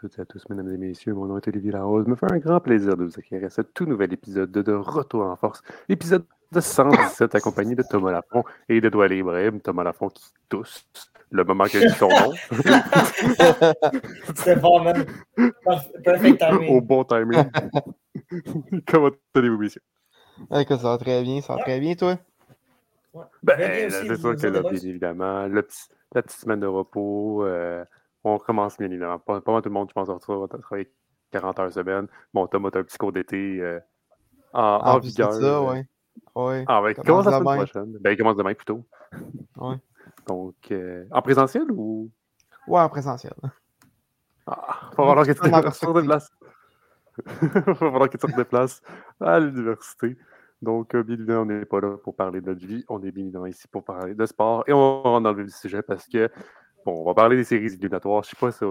toutes et à tous, mesdames et messieurs. Mon nom est Olivier Larose. me fait un grand plaisir de vous accueillir à ce tout nouvel épisode de, de Retour en Force. Épisode de 117, accompagné de Thomas Lafont et de Douala Ibrahim. Thomas Lafont qui tousse le moment qu'il a dit son nom. C'est bon, man. Perfect timing. Au bon timing. Comment allez-vous, messieurs? Écoute, ça va très bien, ça va très bien, toi? Ouais. Ben, c'est sûr que là, bien évidemment, le petit- la petite semaine de repos, euh, on commence bien évidemment. Pas, pas mal tout le monde, je pense, va tra- travailler 40 heures semaine. Bon, Thomas, t'as un petit cours d'été euh, en, en En de vigueur. ça, euh, ouais. Ouais. Ah, ben, il Commence commence la semaine prochaine. Ben, il commence demain plutôt. Ouais. Donc, euh, en présentiel ou? Ouais, en présentiel. Ah, va falloir que tu En te déplaces. va falloir que tu te déplaces à l'université. Donc, euh, bien évidemment, on n'est pas là pour parler de notre vie. On est bien évidemment ici pour parler de sport. Et on va rentrer dans le sujet parce que, bon, on va parler des séries éliminatoires. Je ne sais pas si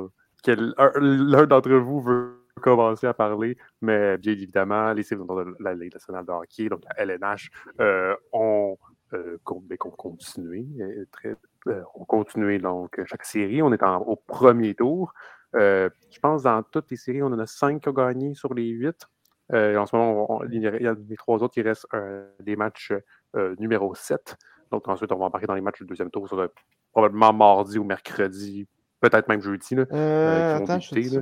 l'un d'entre vous veut commencer à parler, mais bien évidemment, les séries de la Ligue nationale de hockey, donc la LNH, euh, ont, euh, ben, euh, ont continué donc chaque série. On est au premier tour. Je pense dans toutes les séries, on en a cinq qui ont gagné sur les huit. En ce moment, il y a les trois autres, il reste des matchs numéro 7. Donc ensuite, on va embarquer dans les matchs du deuxième tour. Doit être probablement mardi ou mercredi, peut-être même jeudi. Là, Euh, euh, qui vont attends, débuter, là.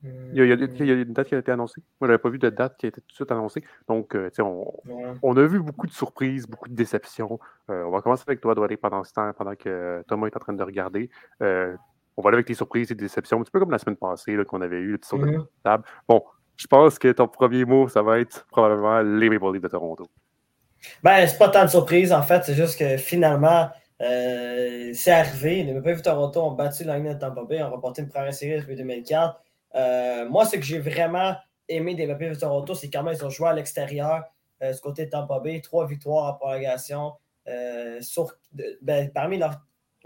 Hmm. Il, y a, il y une date qui a été annoncée. Moi, je n'avais pas vu de date qui a été tout de suite annoncée. Donc, euh, tu sais, on, Ouais. on a vu beaucoup de surprises, beaucoup de déceptions. Euh, on va commencer avec toi, Doualé, pendant ce temps, pendant que Thomas est en train de regarder. Euh, on va aller avec les surprises et les déceptions, un petit peu comme la semaine passée qu'on avait eu, le petit saut de Mhm. table. Bon, je pense que ton premier mot, ça va être probablement les Maple Leafs de Toronto. Ben, c'est pas tant de surprise, en fait. C'est juste que finalement, euh, c'est arrivé. Les Maple Leafs Toronto ont battu la ligne de Tampa Bay, ont remporté une première série depuis 2004. Euh, moi, ce que j'ai vraiment aimé des Maple Leafs Toronto, c'est quand même ils ont joué à l'extérieur, euh, du côté de Tampa Bay. Trois victoires en prolongation. euh, sur, ben, parmi,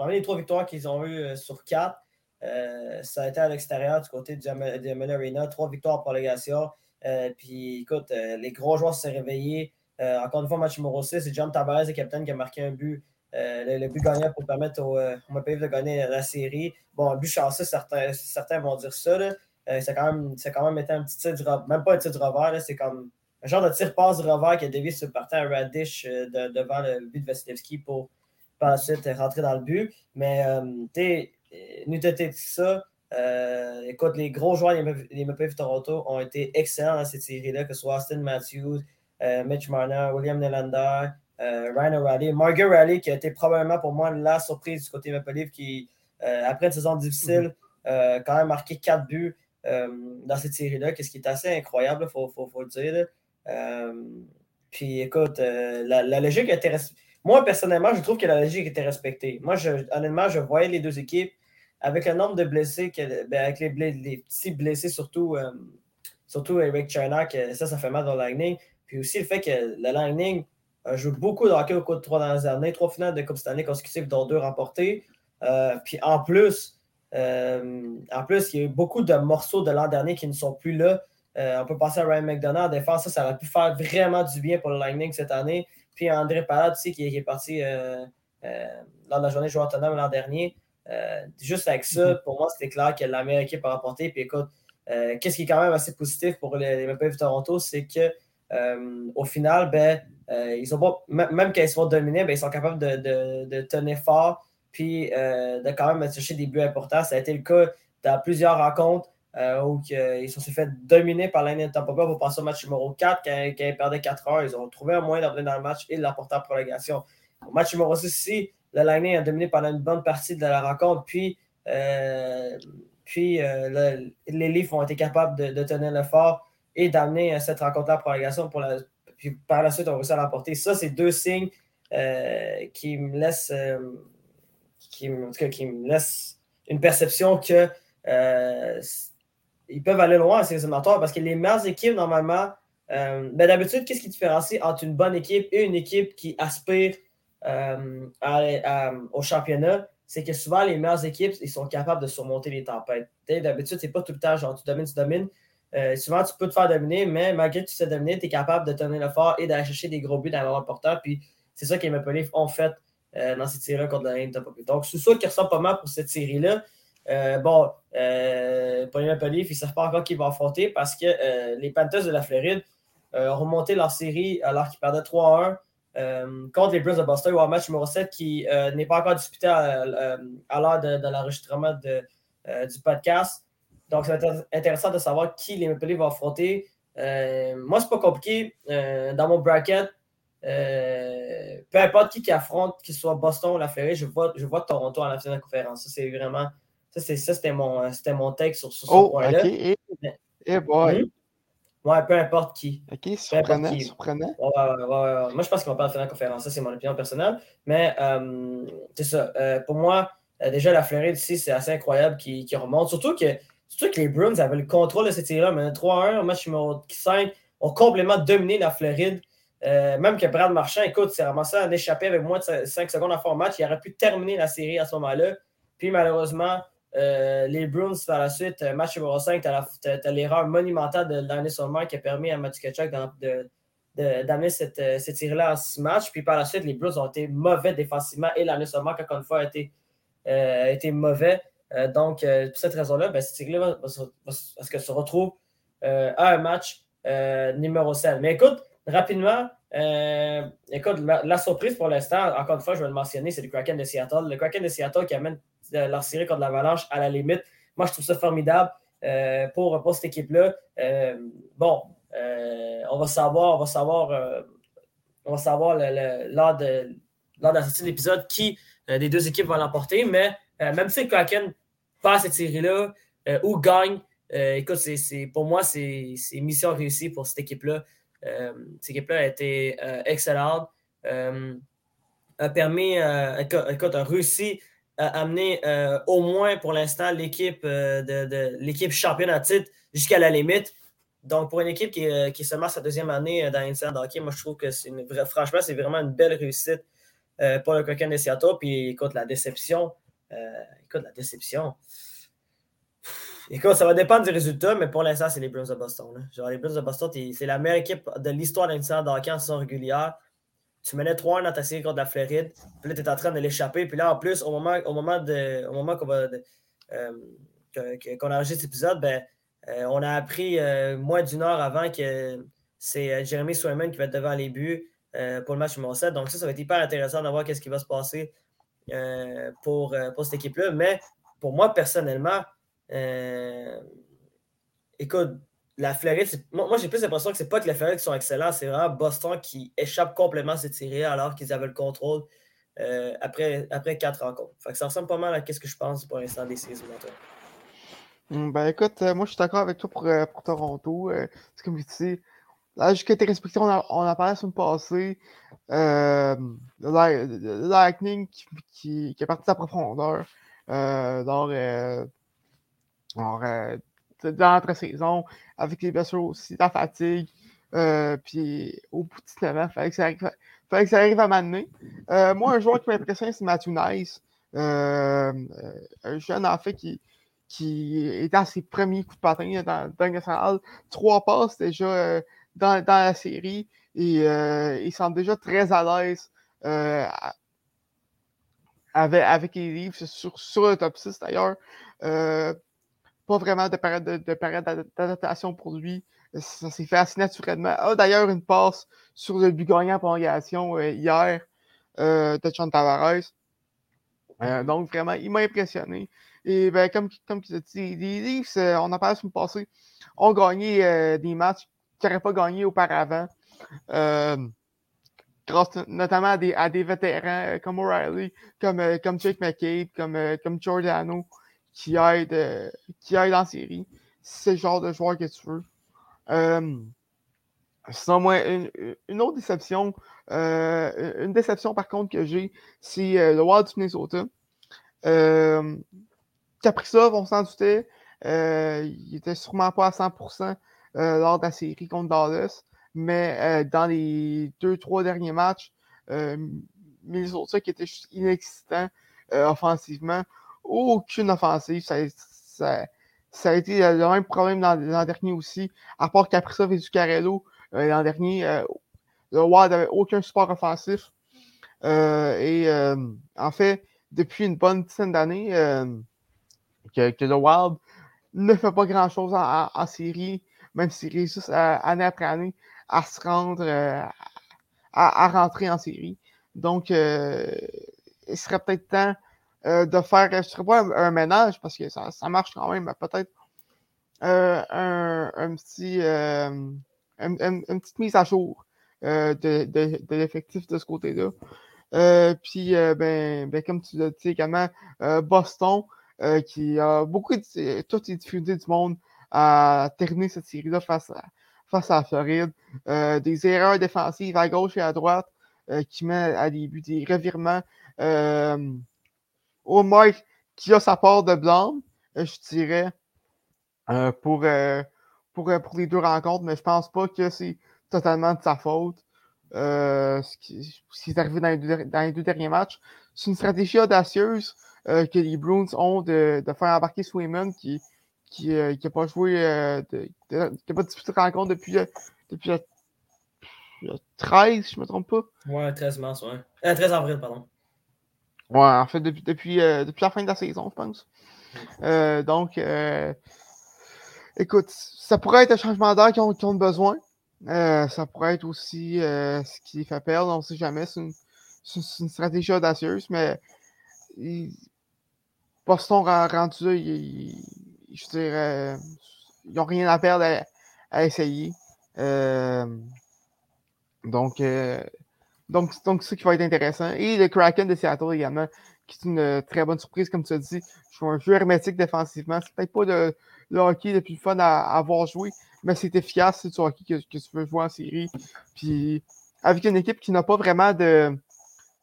les trois victoires qu'ils ont eues euh, sur quatre, ça a été à l'extérieur du côté du Am- du Amelia Arena. Trois victoires en prolongation. Puis, écoute, les gros joueurs se sont réveillés. Encore une fois, match numéro 6, c'est John Tavares, le capitaine, qui a marqué un but, euh, le, le but gagnant pour permettre au, euh, Leafs de gagner la série. Bon, un but chanceux, certains, certains vont dire ça. Là. Euh, c'est quand même, c'est quand même été un petit tir du revers, même pas un tir du revers, c'est comme un genre de tir passe du revers qui a dévié sur le partant à Radish de- devant le but de Vasilevski pour par la suite rentrer dans le but. Mais, tu sais, ça. Écoute, les gros joueurs des de Toronto ont été excellents dans cette série-là, que ce soit Austin Matthews, Mitch Marner, William Nylander, Ryan O'Reilly, Margaret Riley, qui a été probablement pour moi la surprise du côté Maple Leaf, qui, euh, après une saison difficile, euh, quand même marqué 4 buts euh, dans cette série-là, qu'est-ce qui est assez incroyable, il faut, faut, faut le dire. Euh, puis écoute, euh, la, la logique a été res- Moi, personnellement, je trouve que la logique était respectée. Moi, je, honnêtement, je voyais les deux équipes avec le nombre de blessés, que, ben, avec les, les petits blessés, surtout, euh, surtout Eric Chernak, euh, ça, ça fait mal dans le Lightning. Puis aussi le fait que le Lightning a joué beaucoup de hockey au cours de trois dernières années, trois finales de Coupe Stanley consécutives, dont deux remportées. Euh, puis en plus, euh, en plus, il y a eu beaucoup de morceaux de l'an dernier qui ne sont plus là. Euh, on peut passer à Ryan McDonough en défense, ça, ça aurait pu faire vraiment du bien pour le Lightning cette année. Puis André Palade qui, qui est parti euh, euh, lors de la journée joueur autonome l'an dernier. Euh, juste avec ça, pour moi, c'était clair que la meilleure équipe a remporté. Puis écoute, euh, qu'est-ce qui est quand même assez positif pour les, les Maple Leafs de Toronto, c'est que euh, au final, ben, euh, ils pas, même quand ils sont dominés, ben, ils sont capables de, de- tenir fort puis euh, de quand même chercher des buts importants. Ça a été le cas dans plusieurs rencontres euh, où ils se sont fait dominer par l'année de Tampa Bay pour passer au match numéro 4 quand, ils perdaient 4 heures. Ils ont trouvé un moyen d'en venir dans le match et de l'emporter en prolongation. Au match numéro 6 ici, le Lightning a dominé pendant une bonne partie de la rencontre. Puis, euh, puis euh, le- les Leafs ont été capables de tenir le fort et d'amener euh, cette rencontre-là en prolongation. Pour puis par la suite, on réussi à l'emporter. Ça, c'est deux signes euh, qui me laissent euh, qui, en tout cas, qui me une perception que euh, ils peuvent aller loin à ces éliminatoires parce que les meilleures équipes, normalement, ben, d'habitude, qu'est-ce qui différencie entre une bonne équipe et une équipe qui aspire à- à- au championnat? C'est que souvent, les meilleures équipes, ils sont capables de surmonter les tempêtes. D'habitude, c'est pas tout le temps genre tu domines, tu domines. Euh, souvent, tu peux te faire dominer, mais malgré que tu sais dominer, tu es capable de tenir le fort et d'aller chercher des gros buts dans les moments importants. Puis c'est ça que les Maple Leafs ont fait euh, dans cette série-là contre la Reign Tampa Bay. Donc, c'est ça qui ressort pas mal pour cette série-là. Euh, bon, pour les Maple Leafs, ils ne savent pas encore qui va affronter parce que les Panthers de la Floride ont remonté leur série alors qu'ils perdaient 3-1 contre les Bruins de Boston au match numéro 7 qui n'est pas encore disputé à, l'heure de, l'enregistrement du podcast. Donc, ça va être intéressant de savoir qui les Maple Leafs vont affronter. moi, c'est pas compliqué. dans mon bracket, peu importe qui qui affronte, qu'il soit Boston ou la Floride, je vois, je vois Toronto en la finale de conférence. Ça, c'est vraiment ça, c'était mon, mon take sur, sur ce oh, point-là. OK. Et, et boy. Hmm? Ouais, peu importe qui. OK, surprenant, surprenant. Ouais, ouais, ouais, Moi, je pense qu'ils vont pas faire la conférence. Ça, c'est mon opinion personnelle. Mais euh, c'est ça. Euh, pour moi, euh, déjà, la Floride ici, c'est assez incroyable qui, qui remonte. Surtout que, surtout que les Bruins avaient le contrôle de cette série-là. Mais 3-1, match numéro 5, ont complètement dominé la Floride. même que Brad Marchand, écoute, c'est ramassé un échappé avec moins de 5 secondes à faire match. Il aurait pu terminer la série à ce moment-là. Puis malheureusement, euh, les Bruins, par la suite, euh, match numéro 5, tu as, l'erreur monumentale de l'année Solmer qui a permis à Matthew Kachuk d'amener cette, euh, cette série-là en six matchs. Puis par la suite, les Bruins ont été mauvais défensivement et l'année Solmer, encore une fois, a été, été mauvais. Donc, pour cette raison-là, ben, cette série-là va, se retrouve à un match numéro 7. Mais écoute, rapidement, écoute, la, surprise pour l'instant, encore une fois, je vais le mentionner, c'est le Kraken de Seattle. Le Kraken de Seattle qui amène leur série contre l'Avalanche à la limite. Moi, je trouve ça formidable euh, pour, pour, cette équipe-là. Euh, bon, euh, on va savoir, on va savoir, on va savoir lors, de, lors de la sortie de l'épisode qui des deux équipes va l'emporter. Mais même si Kraken passe cette série-là ou gagne, écoute, c'est, pour moi, c'est, mission réussie pour cette équipe-là. cette équipe-là a été excellente. a permis, écoute, a réussi amener euh, au moins pour l'instant l'équipe euh, de, l'équipe championne à titre jusqu'à la limite. Donc, pour une équipe qui, euh, qui est seulement sa deuxième année dans l'Institut hockey, moi, je trouve que c'est une franchement, c'est vraiment une belle réussite pour le Coquin de Seattle. Puis, écoute, la déception. Écoute, la déception. Écoute, ça va dépendre du résultat, mais pour l'instant, c'est les Bruins de Boston. Genre, les Bruins de Boston, c'est la meilleure équipe de l'histoire d'un de hockey en saison régulière tu menais 3-1 dans ta série contre la Floride, puis là, tu es en train de l'échapper. Puis là, en plus, au moment, au moment, de, au moment qu'on va euh, qu'on a enregistré cet épisode, ben, euh, on a appris euh, moins d'une heure avant que c'est Jeremy Swayman qui va être devant les buts pour le match numéro 7. Donc ça, ça va être hyper intéressant de voir qu'est-ce qui va se passer pour, pour cette équipe-là. Mais pour moi, personnellement, écoute, la Floride, moi, j'ai plus l'impression que c'est pas que la Floride qui sont excellents, c'est vraiment Boston qui échappe complètement à cette série alors qu'ils avaient le contrôle euh, après, après quatre rencontres. ça ressemble pas mal à ce que je pense pour l'instant des séries hum, Ben écoute, euh, moi je suis d'accord avec toi pour, euh, pour Toronto. c'est comme tu là, jusqu'à tes respections, on a, on a parlé la semaine passée. le Lightning qui, qui, qui, est parti de sa profondeur. dans, dans l'entre-saison, avec les blessures aussi, la fatigue. Euh, puis au bout de il fallait que ça arrive, fallait que ça arrive à m'amener. Euh, moi, un joueur qui m'impressionne, c'est Matthew Nice. Euh, un jeune, en fait, qui, qui est à ses premiers coups de patin dans, dans le Trois passes déjà dans, dans, la série. Et il semble déjà très à l'aise avec, avec les livres sur, sur le top 6 d'ailleurs pas vraiment de période de, d'adaptation pour lui. Ça s'est fait assez naturellement. Ah, d'ailleurs, une passe sur le but gagnant en prolongation euh, hier euh, de John Tavares. Euh, donc, vraiment, il m'a impressionné. Et ben, comme, comme tu as dit, les Leafs, on en parlé sur le passé, ont gagné des matchs qu'ils n'auraient pas gagné auparavant. grâce notamment à des, vétérans comme O'Reilly, comme, comme Jake McCabe, comme, comme Giordano qui aide, euh, qui aide en série. C'est le genre de joueur que tu veux. Euh, sinon, moi, une, autre déception, euh, une déception par contre que j'ai, c'est euh, le Wild du Minnesota. Euh, Kaprizov, on s'en doutait, il était sûrement pas à 100% lors de la série contre Dallas, mais dans les deux, trois derniers matchs, Minnesota qui était juste inexistant offensivement, aucune offensive. Ça, a été le même problème l'an dernier aussi. À part ça et Zuccarello, euh, l'an dernier, euh, le Wild n'avait aucun support offensif. Euh, et en fait, depuis une bonne dizaine d'années, que, le Wild ne fait pas grand-chose en, série, même s'ils réussissent année après année à se rendre, à, rentrer en série. Donc, il serait peut-être temps de faire, je ne serais pas un, ménage parce que ça, ça marche quand même, mais peut-être un, un, petit, une petite mise à jour de, l'effectif de ce côté-là. Euh, puis, euh, ben, ben, comme tu l'as dit également, euh, Boston, qui a beaucoup de toutes les difficultés du monde à terminer cette série-là face à, face à la Floride. des erreurs défensives à gauche et à droite qui mettent à des buts, des revirements. au Mike qui a sa part de blâme, je dirais, pour, pour, pour les deux rencontres, mais je pense pas que c'est totalement de sa faute. Euh, ce, qui, est arrivé dans les, deux, derniers matchs. C'est une stratégie audacieuse euh, que les Bruins ont de, de faire embarquer Swayman qui qui n'a euh, pas joué, de, qui n'a pas disputé de rencontre depuis, depuis le, 13, je ne me trompe pas. Ouais, 13 mars, ouais. 13 avril, pardon. Ouais, en fait, depuis, depuis, depuis la fin de la saison, je pense. donc, écoute, ça pourrait être un changement d'air qu'ils ont, besoin. Euh, ça pourrait être aussi euh, ce qui fait perdre, on ne sait jamais. C'est une, stratégie audacieuse, mais Boston rendu là, je dirais, ils n'ont rien à perdre à, essayer. Euh, donc, donc, donc, c'est ce qui va être intéressant. Et le Kraken de Seattle également, qui est une très bonne surprise, comme tu as dit. Je suis un jeu hermétique défensivement. C'est peut-être pas le, hockey le plus fun à, avoir joué, mais c'est efficace si tu hockey que, tu veux jouer en série. Puis avec une équipe qui n'a pas vraiment de,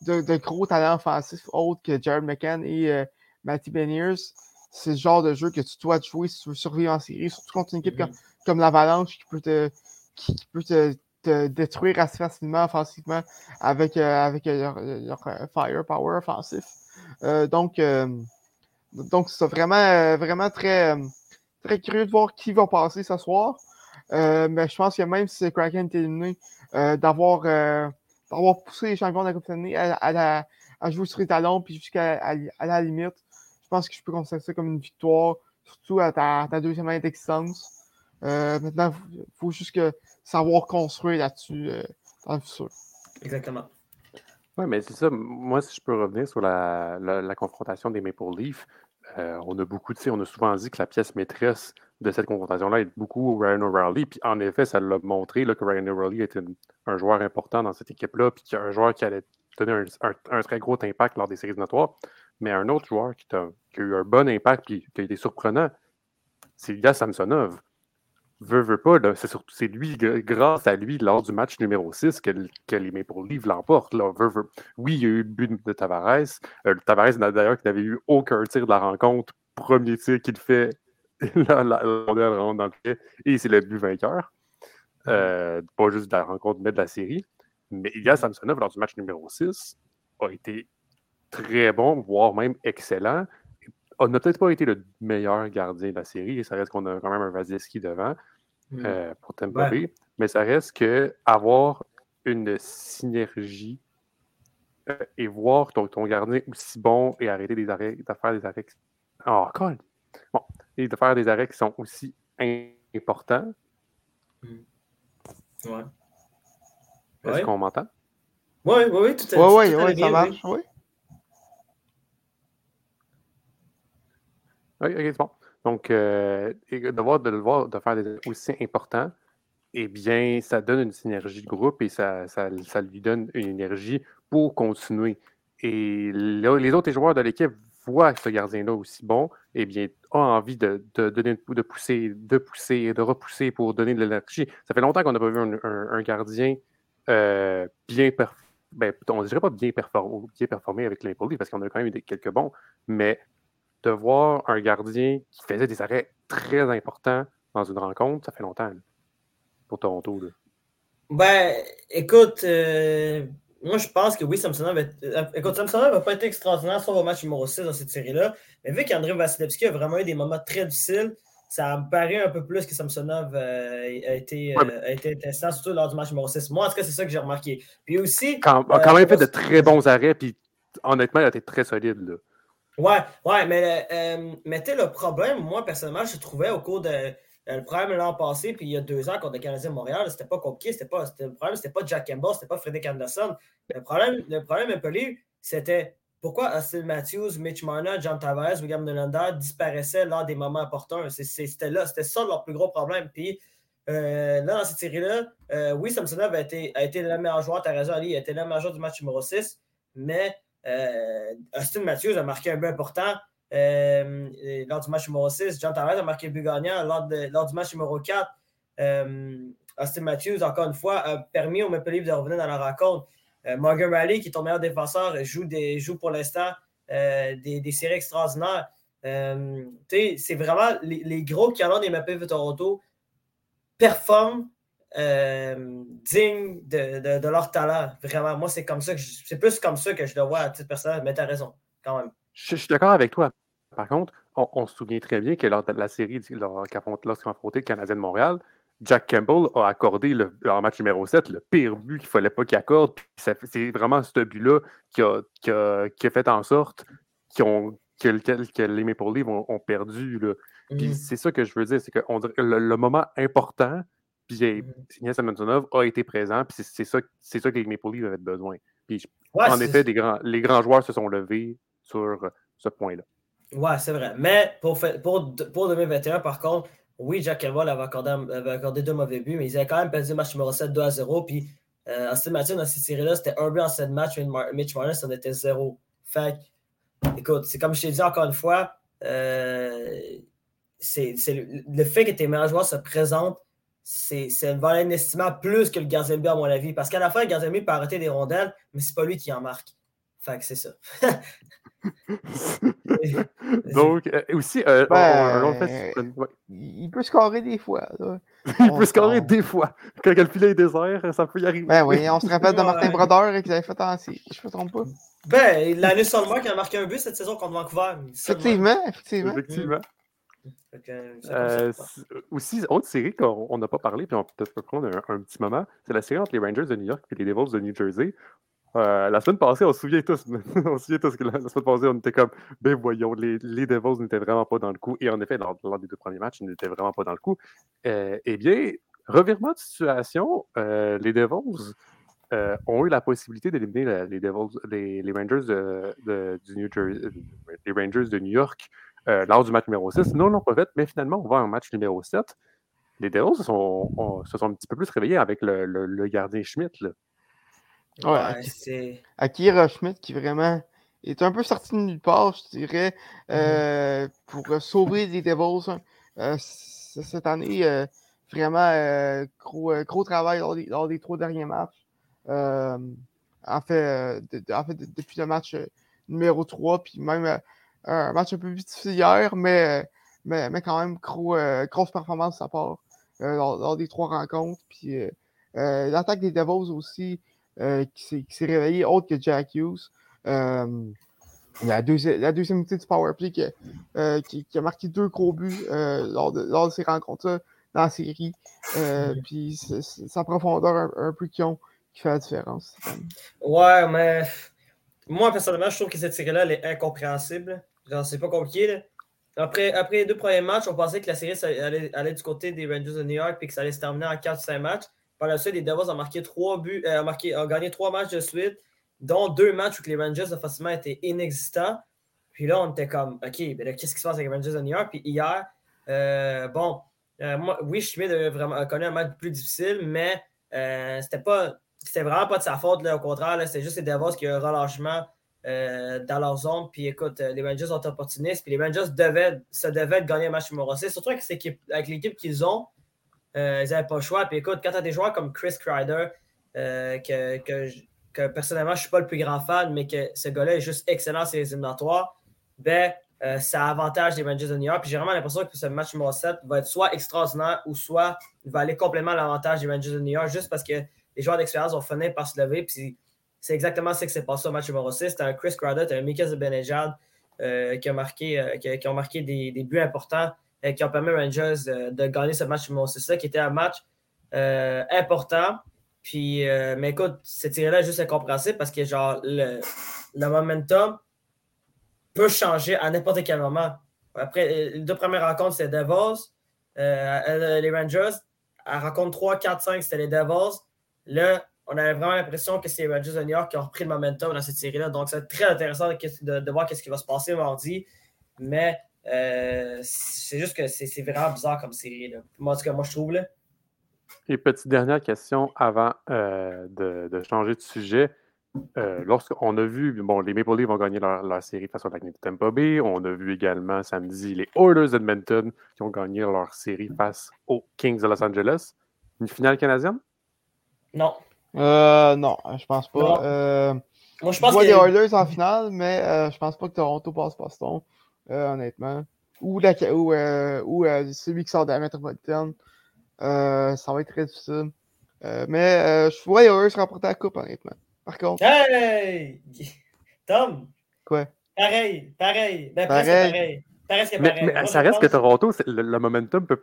de, gros talents offensifs autres que Jared McCann et euh, Matty Beniers, c'est le genre de jeu que tu dois jouer si tu veux survivre en série, surtout contre une équipe comme, mm-hmm. comme l'Avalanche qui peut te qui, peut te, détruire assez facilement offensivement avec, euh, avec leur, firepower offensif. Euh, donc, donc c'est vraiment, vraiment très, très curieux de voir qui va passer ce soir. Euh, mais je pense que même si Kraken est éliminé, euh, d'avoir euh, poussé les champions de la Coupe à, à, jouer sur les talons puis jusqu'à à, la limite, pense que je peux considérer ça comme une victoire, surtout à ta, ta deuxième année d'existence. maintenant, il faut juste que savoir construire là-dessus dans le futur. Exactement. Oui, mais c'est ça. Moi, si je peux revenir sur la, la, confrontation des Maple Leafs, on a beaucoup, tu sais, on a souvent dit que la pièce maîtresse de cette confrontation-là est beaucoup Ryan O'Reilly. Puis en effet, ça l'a montré là, que Ryan O'Reilly était un joueur important dans cette équipe-là, puis qu'il y a un joueur qui allait donner un, très gros impact lors des séries notoires. Mais un autre joueur qui, a, eu un bon impact puis qui a été surprenant, c'est Ilya Samsonov. Veux, veut pas, c'est lui, grâce à lui, lors du match numéro 6, que, que les Maple Leafs l'emportent. Oui, il y a eu le but de Tavares. Euh, Tavares, d'ailleurs, qui n'avait eu aucun tir de la rencontre. Premier tir qu'il fait la, la, rentre dans le fait et c'est le but vainqueur. Euh, pas juste de la rencontre, mais de la série. Mais Ilya Samsonov, lors du match numéro 6, a été très bon, voire même excellent. On n'a peut-être pas été le meilleur gardien de la série, et ça reste qu'on a quand même un Vasilevski devant mm. euh, pour Tampa Mais ça reste que avoir une synergie euh, et voir ton, ton, gardien aussi bon et arrêter des arrêts, de faire des arrêts. Oh, cool. Bon, et de faire des arrêts qui sont aussi importants. Ouais. Est-ce qu'on m'entend? Oui, oui, oui, tout à fait. Oui, oui, oui, ça marche, oui. Oui, ok, c'est bon. Donc, euh, de, voir, de le voir, de faire des aussi importants, eh bien, ça donne une synergie de groupe et ça, lui donne une énergie pour continuer. Et les autres joueurs de l'équipe voit ce gardien-là aussi bon, eh bien, a envie de, donner, de pousser, de pousser, de repousser pour donner de l'énergie. Ça fait longtemps qu'on n'a pas vu un, gardien euh, bien performé. Ben, on ne dirait pas bien performé, avec l'impoli parce qu'on a quand même eu quelques bons, mais de voir un gardien qui faisait des arrêts très importants dans une rencontre, ça fait longtemps pour Toronto. Là. Ben, écoute, euh, moi, je pense que oui, Samsonov va euh, Écoute, Samsonov va pas être extraordinaire sauf au match numéro 6 dans cette série-là. Mais vu qu'André Vasilevski a vraiment eu des moments très difficiles, ça me paraît un peu plus que Samsonov euh, a, été, euh, a été intéressant, surtout lors du match numéro 6. Moi, en tout cas, c'est ça que j'ai remarqué. Puis aussi. Quand, a quand même fait de très bons arrêts, puis honnêtement, il a été très solide. Là. Ouais, ouais, mais, euh, mais le problème, moi, personnellement, je trouvais au cours de. euh, le problème l'an passé, puis il y a deux ans contre le Canadien de Montréal, c'était pas compliqué, c'était pas, le problème, c'était pas Jack Campbell, c'était pas Frédéric Anderson. Le problème, le problème un peu libre, c'était pourquoi Austin Matthews, Mitch Marner, John Tavares, William Nylander disparaissaient lors des moments c'est- C'était là, c'était ça leur plus gros problème. Puis euh, là, dans cette série-là, euh, oui, Samsonov a été, a été le meilleur joueur, tu as raison, Ali, a été le meilleur joueur du match numéro 6, mais euh, Austin Matthews a marqué un but important euh, lors du match numéro 6. John Tavares a marqué le but gagnant lors, du match numéro 4. Euh, Austin Matthews, encore une fois, a permis au Maple Leafs de revenir dans la rencontre. Euh, Morgan Riley, qui est ton meilleur défenseur, joue, pour l'instant euh, des, séries extraordinaires. Euh, c'est vraiment les, les gros canons des Maple Leafs de Toronto performent euh, dignes de, de- de leur talent. Vraiment, moi, c'est comme ça que je- c'est plus comme ça que je le vois à titre personnel, mais tu as raison, quand même. Je, je suis d'accord avec toi. Par contre, on, on se souvient très bien que lors de la série, lorsqu'ils ont affronté le Canadien de Montréal, Jack Campbell a accordé le, leur match numéro 7, le pire but qu'il ne fallait pas qu'il accorde. C'est vraiment ce but-là qui a, qui, a, qui a fait en sorte qu'ils ont, que, le- que les Maple Leafs ont, ont perdu. Là. Puis Mhm. c'est ça que je veux dire, c'est que on le moment important, puis Mhm. Ignace Samsonov a été présent, puis c'est- ça, ça que les Maple Leafs avaient besoin. Puis Ouais, en effet, des grands, les grands joueurs se sont levés sur ce point-là. Ouais, c'est vrai. Mais pour, pour, pour 2021, par contre, oui, Jack Campbell avait accordé, avait accordé deux mauvais buts, mais ils avaient quand même perdu le match numéro 7, 2 à 0. Puis euh, Austin Matthews, dans cette série-là, c'était un but en 7 matchs, Mitch Marner, ça en était zéro. Fait que, écoute, c'est comme je t'ai dit encore une fois, euh, c'est c'est le, le fait que tes meilleurs joueurs se présentent, c'est c'est une valeur inestimable plus que le gardien de but, à mon avis. Parce qu'à la fin, le gardien de but peut arrêter des rondelles, mais c'est pas lui qui en marque. Fait que c'est ça. Donc, euh, aussi, euh, on- fait, Ben, ouais. Il peut scorer des fois. là. il on peut scorer des fois. Quand le filet est désert, ça peut y arriver. Ben oui, on se rappelle de Martin. Brodeur qu'ils avaient fait en série, je me trompe pas. Ben, l'année seulement qui a marqué un but cette saison contre Vancouver. Effectivement, effectivement. Effectivement. Euh, ça. c- aussi, autre série qu'on on n'a pas parlé, puis on peut peut-être prendre un, un petit moment, c'est la série entre les Rangers de New York et les Devils de New Jersey. Euh, la semaine passée, on se souvient tous, on se souvient tous que la, la semaine passée, on était comme, ben voyons, les, les Devils n'étaient vraiment pas dans le coup. Et en effet, lors, lors des deux premiers matchs, ils n'étaient vraiment pas dans le coup. Euh, eh bien, revirement de situation, euh, les Devils euh, ont eu la possibilité d'éliminer les, Devils, les, les Rangers de, de- du New Jersey, euh, les Rangers de New York euh, lors du match numéro 6. Non, ils l'ont pas fait, mais finalement, on va en match numéro 7. Les Devils se sont, ont- se sont un petit peu plus réveillés avec le, le- le gardien Schmidt. là. Ouais, Ouais, ok. c'est. Akira Schmidt qui vraiment est un peu sorti de nulle part, je dirais, euh, pour euh, sauver les Devils hein. Euh, cette année. euh, vraiment euh, gros, gros travail lors des, lors des trois derniers matchs. Euh, en fait, euh, de- de- en fait de- depuis le match euh, numéro 3, puis même euh, un match un peu difficile hier, mais, mais, mais quand même gros, euh, grosse performance de sa part euh, lors, lors des trois rencontres. Puis euh, l'attaque des Devils aussi qui s'est- réveillée autre que Jack Hughes. La, deuxi- la deuxième unité du powerplay qui, a- euh, qui, qui a marqué deux gros buts euh, lors, de, lors de ces rencontres-là dans la série. Euh, Puis c'est- c'est sa profondeur un, un peu qui, ont, qui fait la différence. Ouais, mais moi, personnellement, je trouve que cette série-là, elle est incompréhensible. C'est pas compliqué. Après, après les deux premiers matchs, on pensait que la série allait, du côté des Rangers de New York et que ça allait se terminer en 4-5 matchs. Par la suite, les Devils ont marqué trois buts, euh, ont, marqué, ont gagné trois matchs de suite, dont deux matchs où les Rangers facilement été inexistants. Puis là, on était comme, OK, qu'est-ce qui se passe avec les Rangers de New York? Puis hier, euh, bon, euh, moi, oui, Schmidt vraiment connu un match plus difficile, mais euh, c'était pas c'était vraiment pas de sa faute. Au contraire, c'était juste les Devils qui ont un relâchement euh, dans leur zone. Puis écoute, euh, les Rangers sont opportunistes. Puis les Rangers devaient, se devaient de gagner le match numéro 6. Surtout avec, avec l'équipe qu'ils ont, euh, ils n'avaient pas le choix. Puis écoute, quand tu as des joueurs comme Chris Kreider, que, que, que personnellement, je ne suis pas le plus grand fan, mais que ce gars-là est juste excellent sur les éliminatoires, ben, ça avantage les Rangers de New York. Puis j'ai vraiment l'impression que ce match numéro 7 va être soit extraordinaire ou soit va aller complètement à l'avantage des Rangers de New York juste parce que les joueurs d'expérience vont finir par se lever. Puis c'est exactement ce qui s'est passé au match numéro 6. C'était un Chris Crowder, c'était un Mika Zibanejad euh, qui, a marqué, euh, qui, ont marqué des, des buts importants et qui ont permis aux Rangers euh, de gagner ce match numéro 6 là qui était un match euh, important. Puis, euh, mais écoute, cette série-là est juste incompréhensible parce que genre le, le momentum peut changer à n'importe quel moment. Après, les deux premières rencontres, c'était Devils, les Rangers. À rencontre 3, 4, 5, c'était les Devils. Là, on avait vraiment l'impression que c'est les Rangers de New York qui ont repris le momentum dans cette série-là. Donc, c'est très intéressant de, voir ce qui va se passer mardi. Mais euh, c'est juste que c'est vraiment bizarre comme série. Là. Moi, moi, je trouve. Là. Et petite dernière question avant euh, de, changer de sujet. Euh, lorsqu'on a vu, bon, les Maple Leafs ont gagné leur, série face au Lightning de Tampa Bay. On a vu également samedi les Oilers d'Edmonton qui ont gagné leur série face aux Kings de Los Angeles. Une finale canadienne? Non. Euh, non, je pense pas. Euh, Moi, je pense vois les Oilers en finale, mais euh, je pense pas que Toronto passe Boston, euh, honnêtement. Ou, la, ou, euh, ou celui qui sort de la métropolitaine. ça va être très difficile. mais je vois les Oilers remporter la coupe, honnêtement. Par contre. Hey! Tom! Quoi? Pareil, pareil. Ben, pareil. pareil mais, ça reste que Toronto, le, momentum peut,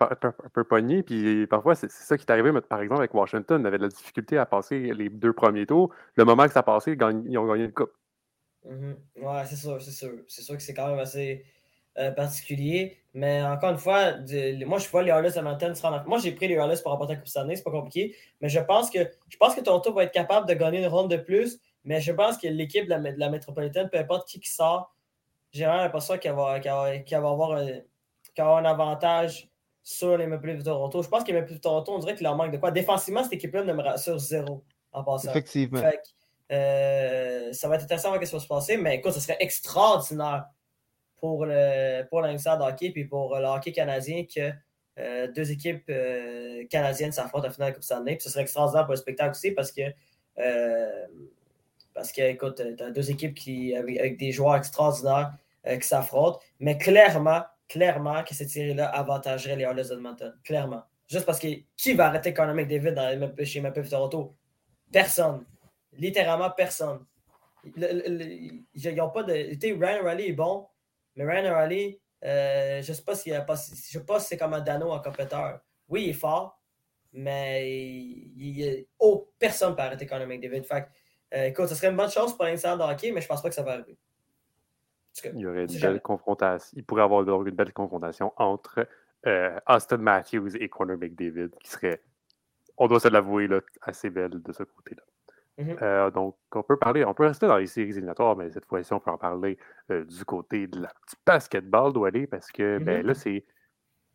peut, pogner, puis parfois c'est ça qui est arrivé, par exemple, avec Washington, on avait de la difficulté à passer les deux premiers tours. Le moment que ça a passé, ils ont gagné une coupe. Mm-hmm. Ouais, c'est sûr, c'est sûr. C'est sûr que c'est quand même assez euh, particulier. Mais encore une fois, moi je vois les Oilers de Mountain se rendre. Moi j'ai pris les Oilers pour remporter la Coupe cette année, c'est pas compliqué. Mais je pense que je pense que Toronto va être capable de gagner une ronde de plus. Mais je pense que l'équipe de la, de la métropolitaine, peu importe qui qui sort, j'ai vraiment l'impression qu'elle va, va, avoir un, avantage sur les Maple Leafs de Toronto. Je pense que les Maple Leafs de Toronto, on dirait qu'il leur manque de quoi. Défensivement, cette équipe-là ne me rassure zéro en passant. Effectivement. Euh, ça va être intéressant de voir ce qui va se passer, mais écoute, ce serait extraordinaire pour le pour de hockey et pour le hockey canadien que euh, deux équipes euh, canadiennes s'affrontent en finale de Coupe Stanley. ce serait extraordinaire pour le spectacle aussi parce que parce que, écoute, tu as deux équipes qui, avec, des joueurs extraordinaires euh, qui s'affrontent. Mais clairement, clairement que cette série-là avantagerait les Oilers d'Edmonton. Clairement. Juste parce que qui va arrêter Conor McDavid dans, chez McPav Toronto? Personne. Littéralement personne. Ils n'ont pas de. Ryan O'Reilly est bon, mais Ryan O'Reilly, euh, je ne sais pas. Je sais pas si c'est comme un Dano en compétiteur. Oui, il est fort, mais oh, personne ne peut arrêter Conor McDavid. Fait euh, écoute, ce serait une bonne chose pour l'instant de hockey, mais je ne pense pas que ça va arriver. Il y aurait une belle confrontation. Il pourrait y avoir une belle confrontation entre euh, Austin Matthews et Conor McDavid, qui serait, on doit se l'avouer, assez belle de ce côté-là. Mm-hmm. Euh, donc, on peut parler, on peut rester dans les séries éliminatoires, mais cette fois-ci, on peut en parler du côté de la, du basketball, doit aller, parce que ben, mm-hmm. là, c'est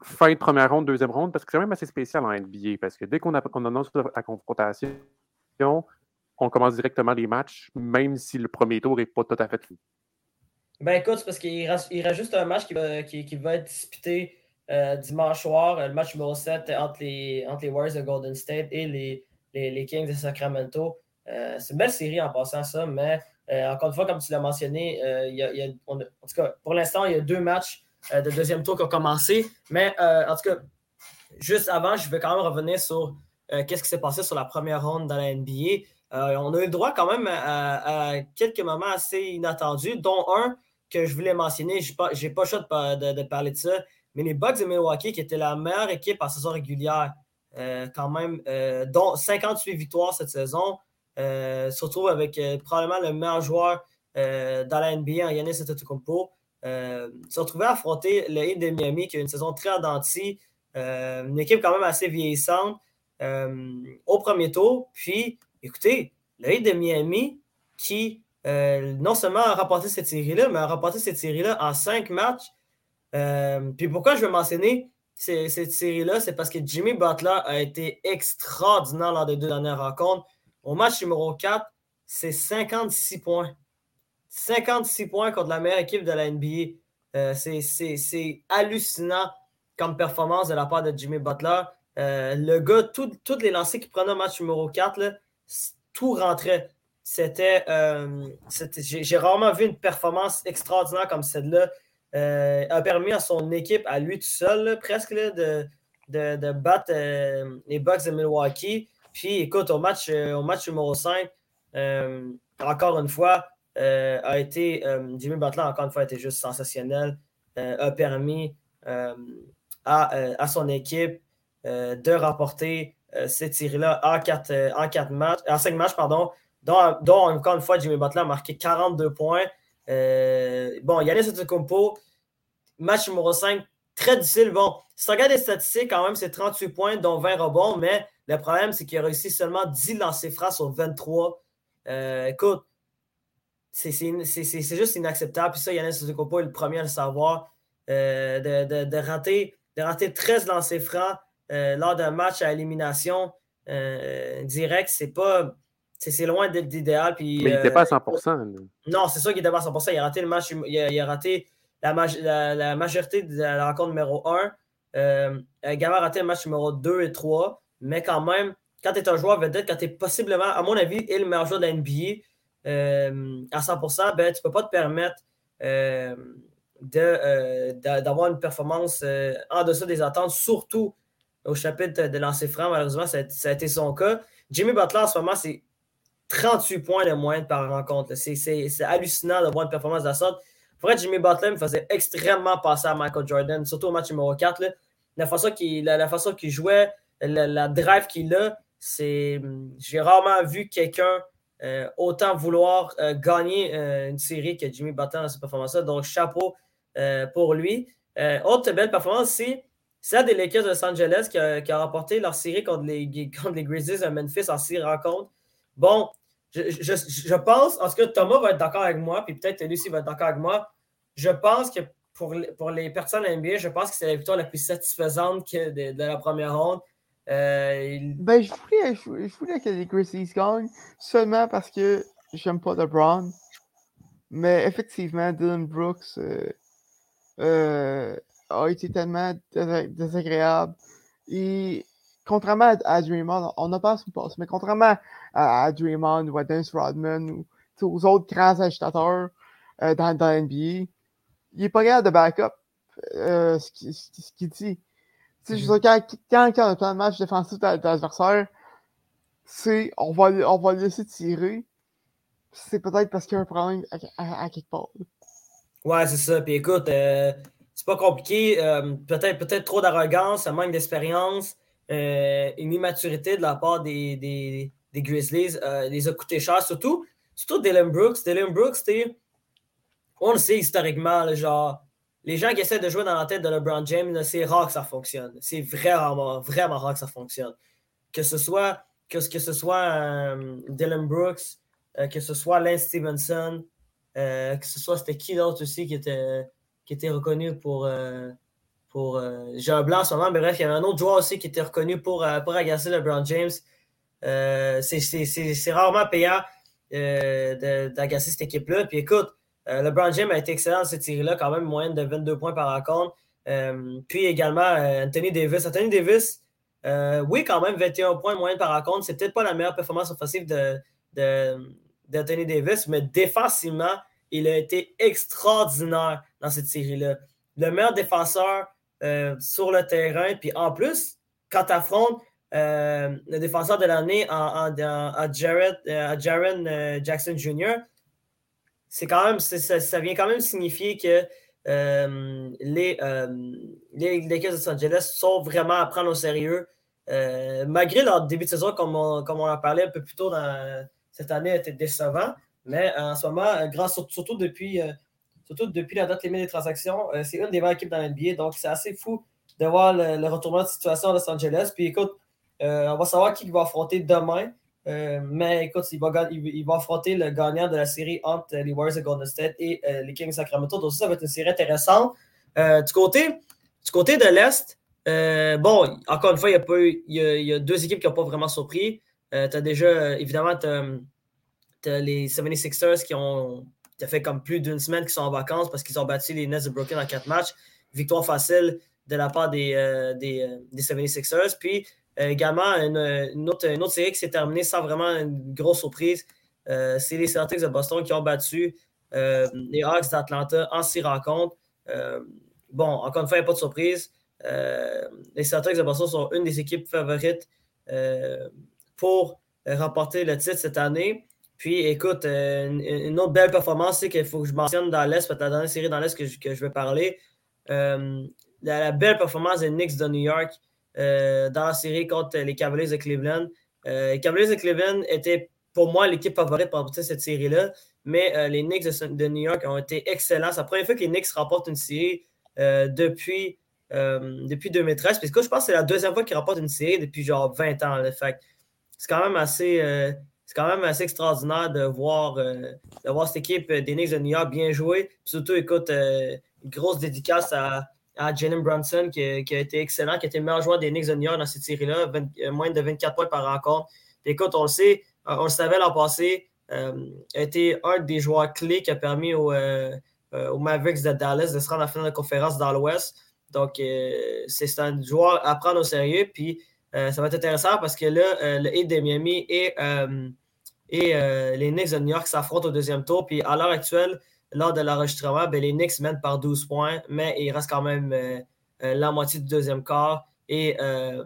fin de première ronde, deuxième ronde, parce que c'est même assez spécial en NBA, parce que dès qu'on annonce la confrontation, on commence directement les matchs, même si le premier tour n'est pas tout à fait fini. Ben écoute, parce qu'il reste, il reste, juste un match qui va, qui, qui va être disputé euh, dimanche soir, le match numéro 7 entre les, entre les Warriors de Golden State et les, les, Kings de Sacramento. Euh, c'est une belle série en passant ça, mais euh, encore une fois, comme tu l'as mentionné, il y a, en tout cas, pour l'instant, il y a deux matchs de deuxième tour qui ont commencé. Mais en tout cas, juste avant, je vais quand même revenir sur qu'est-ce qui s'est passé sur la première ronde dans la NBA. Euh, on a eu le droit quand même à, quelques moments assez inattendus, dont un que je voulais mentionner. Je n'ai pas, le choix de, parler de ça. Mais les Bucks de Milwaukee, qui étaient la meilleure équipe en saison régulière, euh, quand même, euh, dont 58 victoires cette saison, se retrouvent avec probablement le meilleur joueur dans la NBA, en Yannis Antetokounmpo. se retrouvaient à affronter le Heat de Miami, qui a une saison très dentie, une équipe quand même assez vieillissante au premier tour. Puis, Écoutez, le de Miami qui euh, non seulement a remporté cette série-là, mais a remporté cette série-là en cinq matchs. Euh, puis pourquoi je veux mentionner cette série-là, c'est parce que Jimmy Butler a été extraordinaire lors des deux dernières rencontres. Au match numéro 4, c'est 56 points. 56 points contre la meilleure équipe de la NBA. Euh, c'est hallucinant comme performance de la part de Jimmy Butler. le gars, toutes les lancers qu'il prenait au match numéro 4, là, tout rentrait. C'était, euh, j'ai rarement vu une performance extraordinaire comme celle-là. Euh, a permis à son équipe, à lui tout seul, presque, de, de, battre euh, les Bucks de Milwaukee. Puis, écoute, au match, au match numéro 5, encore une fois, a été, Jimmy Butler, encore une fois, a été juste sensationnel. a permis à, à, son équipe de remporter euh, cette série-là en quatre, euh, matchs, en cinq matchs, pardon, dont, encore une fois, Jimmy Butler a marqué 42 points. bon, Yannis Antetokounmpo, match numéro 5, très difficile. Bon, si tu regardes les statistiques, quand même, c'est 38 points, dont 20 rebonds, mais le problème, c'est qu'il a réussi seulement 10 lancers francs sur 23. écoute, c'est juste inacceptable. Puis ça, Yannis Antetokounmpo est le premier à le savoir. de, de, rater, de rater 13 lancers francs lors d'un match à élimination euh, direct, c'est pas. C'est loin d'être l'idéal. Mais il n'était pas à 100%. Non, c'est sûr qu'il n'était pas à 100%. Il a raté le match. Il a, raté la, la, majorité de la rencontre numéro 1. Euh, également raté le match numéro 2 et 3. Mais quand même, quand tu es un joueur vedette, quand tu es possiblement, à mon avis, le meilleur joueur de la NBA euh, à 100%, ben, tu ne peux pas te permettre euh, d'avoir une performance en dessous des attentes, surtout au chapitre de lancer franc. Malheureusement, ça a, été son cas. Jimmy Butler, en ce moment, c'est 38 points de moyenne par rencontre. C'est hallucinant d'avoir une performance de la sorte. Vrai, Jimmy Butler me faisait extrêmement passer à Michael Jordan, surtout au match numéro 4. La façon qu'il la, jouait, la, drive qu'il a, c'est. J'ai rarement vu quelqu'un euh, autant vouloir euh, gagner euh, une série que Jimmy Butler dans cette performance-là. Donc, chapeau pour lui. autre belle performance, c'est c'est des Lakers de Los Angeles qui a, remporté leur série contre les, les Grizzlies de Memphis en six rencontres. Bon, je, pense, en tout cas, Thomas va être d'accord avec moi, puis peut-être Lucie va être d'accord avec moi. Je pense que pour, pour les personnes NBA, je pense que c'est la victoire la plus satisfaisante que de, la première ronde. Euh, ben, je voulais, je, voulais que les Grizzlies gagnent seulement parce que j'aime pas LeBron. Mais effectivement, Dylan Brooks, euh, euh, a été tellement désagréable. Contrairement à, Draymond, on n'a pas son poste, mais contrairement à, Draymond ou à Dennis Rodman ou aux autres grands agitateurs euh, dans, dans l'NBA, il n'est pas capable de backup euh, ce qu'il dit. Tu sais, quand, quand, quand on a plein de match défensif de, l'adversaire, c'est on va, on va le laisser tirer. C'est peut-être parce qu'il y a un problème à, quelque part. Ouais, c'est ça. Puis écoute, euh, c'est pas compliqué. Euh, peut-être peut trop d'arrogance, un manque d'expérience, euh, une immaturité de la part des, des, des Grizzlies euh, les a coûté cher. Surtout, surtout Dylan Brooks. Dylan Brooks, on le sait historiquement, genre, les gens qui essaient de jouer dans la tête de LeBron James, c'est rare que ça fonctionne. C'est vraiment, vraiment rare que ça fonctionne. Que ce soit, que, que ce soit Dylan Brooks, que ce soit Lance Stevenson, que ce soit c'était qui d'autre aussi qui était qui était reconnu pour. Euh, pour euh, J'ai un blanc en ce moment, mais bref, il y avait un autre joueur aussi qui était reconnu pour, euh, pour agacer LeBron James. c'est rarement payant d'agacer cette équipe-là. Puis écoute, LeBron James a été excellent dans cette série-là, quand même, moyenne de 22 points par rencontre. puis également, Anthony Davis. Anthony Davis, oui, quand même, 21 points moyenne par rencontre. C'est peut-être pas la meilleure performance offensive d'Anthony de, Davis, mais défensivement, il a été extraordinaire dans cette série-là. Le meilleur défenseur euh, sur le terrain. Puis en plus, quand tu affrontes euh, le défenseur de l'année à, Jared, euh, Jaren Jackson Jr., c'est même, ça, vient quand même signifier que les, les Lakers de Los Angeles sont vraiment à prendre au sérieux. malgré leur début de saison, comme on, comme on en parlait un peu plus tôt cette année, était décevant. Mais en ce moment, grâce, surtout depuis surtout depuis la date limite des transactions. Euh, c'est une des meilleures équipes dans l'NBA, donc c'est assez fou de voir le, retournement de situation à Los Angeles. Puis écoute, euh, on va savoir qui va affronter demain. Euh, mais écoute, il va, affronter le gagnant de la série entre les Warriors de Golden State et les Kings Sacramento. Donc ça va être une série intéressante. du, côté, du côté de l'Est, bon, encore une fois, il y, a deux équipes qui n'ont pas vraiment surpris. tu as déjà, évidemment, as, les 76ers qui ont ça fait comme plus d'une semaine qu'ils sont en vacances parce qu'ils ont battu les Nets de Brooklyn en quatre matchs. Victoire facile de la part des, euh, des, euh, des 76ers. Puis euh, également, une, autre, une, autre, série qui s'est terminée sans vraiment une grosse surprise. c'est les Celtics de Boston qui ont battu les Hawks d'Atlanta en six rencontres. bon, encore une fois, il n'y a pas de surprise. les Celtics de Boston sont une des équipes favorites pour remporter le titre cette année. Puis, écoute, euh, une, autre belle performance, c'est qu'il faut que je mentionne dans l'Est, peut-être la dernière série dans l'Est que je, que je vais parler. Euh, la, belle performance des Knicks de New York euh, dans la série contre les Cavaliers de Cleveland. les Cavaliers de Cleveland étaient pour moi l'équipe favorite pour cette série-là. Mais les Knicks de, New York ont été excellents. C'est la première fois que les Knicks remportent une série depuis, depuis 2013. Parce que je pense que c'est la deuxième fois qu'ils remportent une série depuis genre 20 ans. c'est quand même assez c'est quand même assez extraordinaire de voir, de voir cette équipe des Knicks de New York bien jouer. surtout, écoute, une grosse dédicace à, à Jalen Brunson qui, a été excellent, qui a été le meilleur joueur des Knicks de New York dans cette série-là, euh, moins de 24 points par rencontre. écoute, on le sait, euh, on le savait l'an passé, euh, a été un des joueurs clés qui a permis aux, Mavericks de Dallas de se rendre à la finale de conférence dans l'Ouest. Donc, c'est un joueur à prendre au sérieux. Puis, ça va être intéressant parce que là, le Heat de Miami et, et les Knicks de New York s'affrontent au deuxième tour. Puis, à l'heure actuelle, lors de l'enregistrement, ben, les Knicks mènent par 12 points, mais il reste quand même euh, euh, la moitié du deuxième quart. Et euh,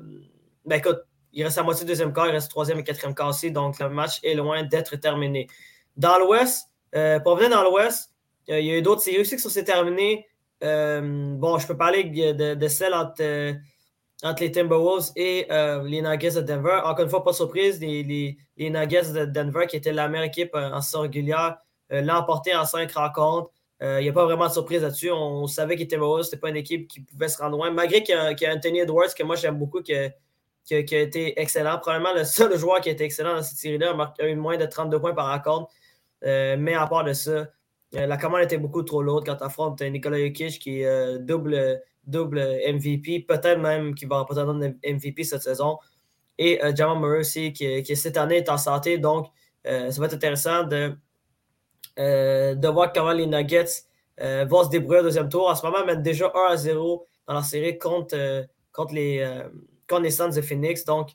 ben, écoute, il reste la moitié du deuxième quart, il reste troisième et quatrième quart aussi, donc le match est loin d'être terminé. Dans l'Ouest, pour venir dans l'Ouest, il y a eu d'autres séries aussi qui sont terminées. bon, je peux parler de, de celle entre, entre, les Timberwolves et les Nuggets de Denver. Encore une fois, pas de surprise, les, les, les Nuggets de Denver, qui étaient la meilleure équipe en saison régulière, euh, l'a emporté en cinq rencontres. Euh, il n'y a pas vraiment de surprise là-dessus. On, savait qu'il était mauvais. Ce n'était pas une équipe qui pouvait se rendre loin. Malgré qu'il y, a Anthony Edwards, que moi j'aime beaucoup, qui a, été excellent. Probablement le seul joueur qui a été excellent dans cette série-là. A eu moins de 32 points par rencontre. Euh, mais à part de ça, la commande était beaucoup trop lourde quand tu affrontes Nikola Jokic qui est double, double MVP, peut-être même qu'il va remporter un MVP cette saison. Et Jamal Murray aussi, qui, cette année est en santé. Donc, ça va être intéressant de euh, de voir comment les Nuggets euh, vont se débrouiller au deuxième tour. En ce moment, ils mènent déjà 1 à 0 dans la série contre, euh, contre, les, contre les Suns de Phoenix. Donc,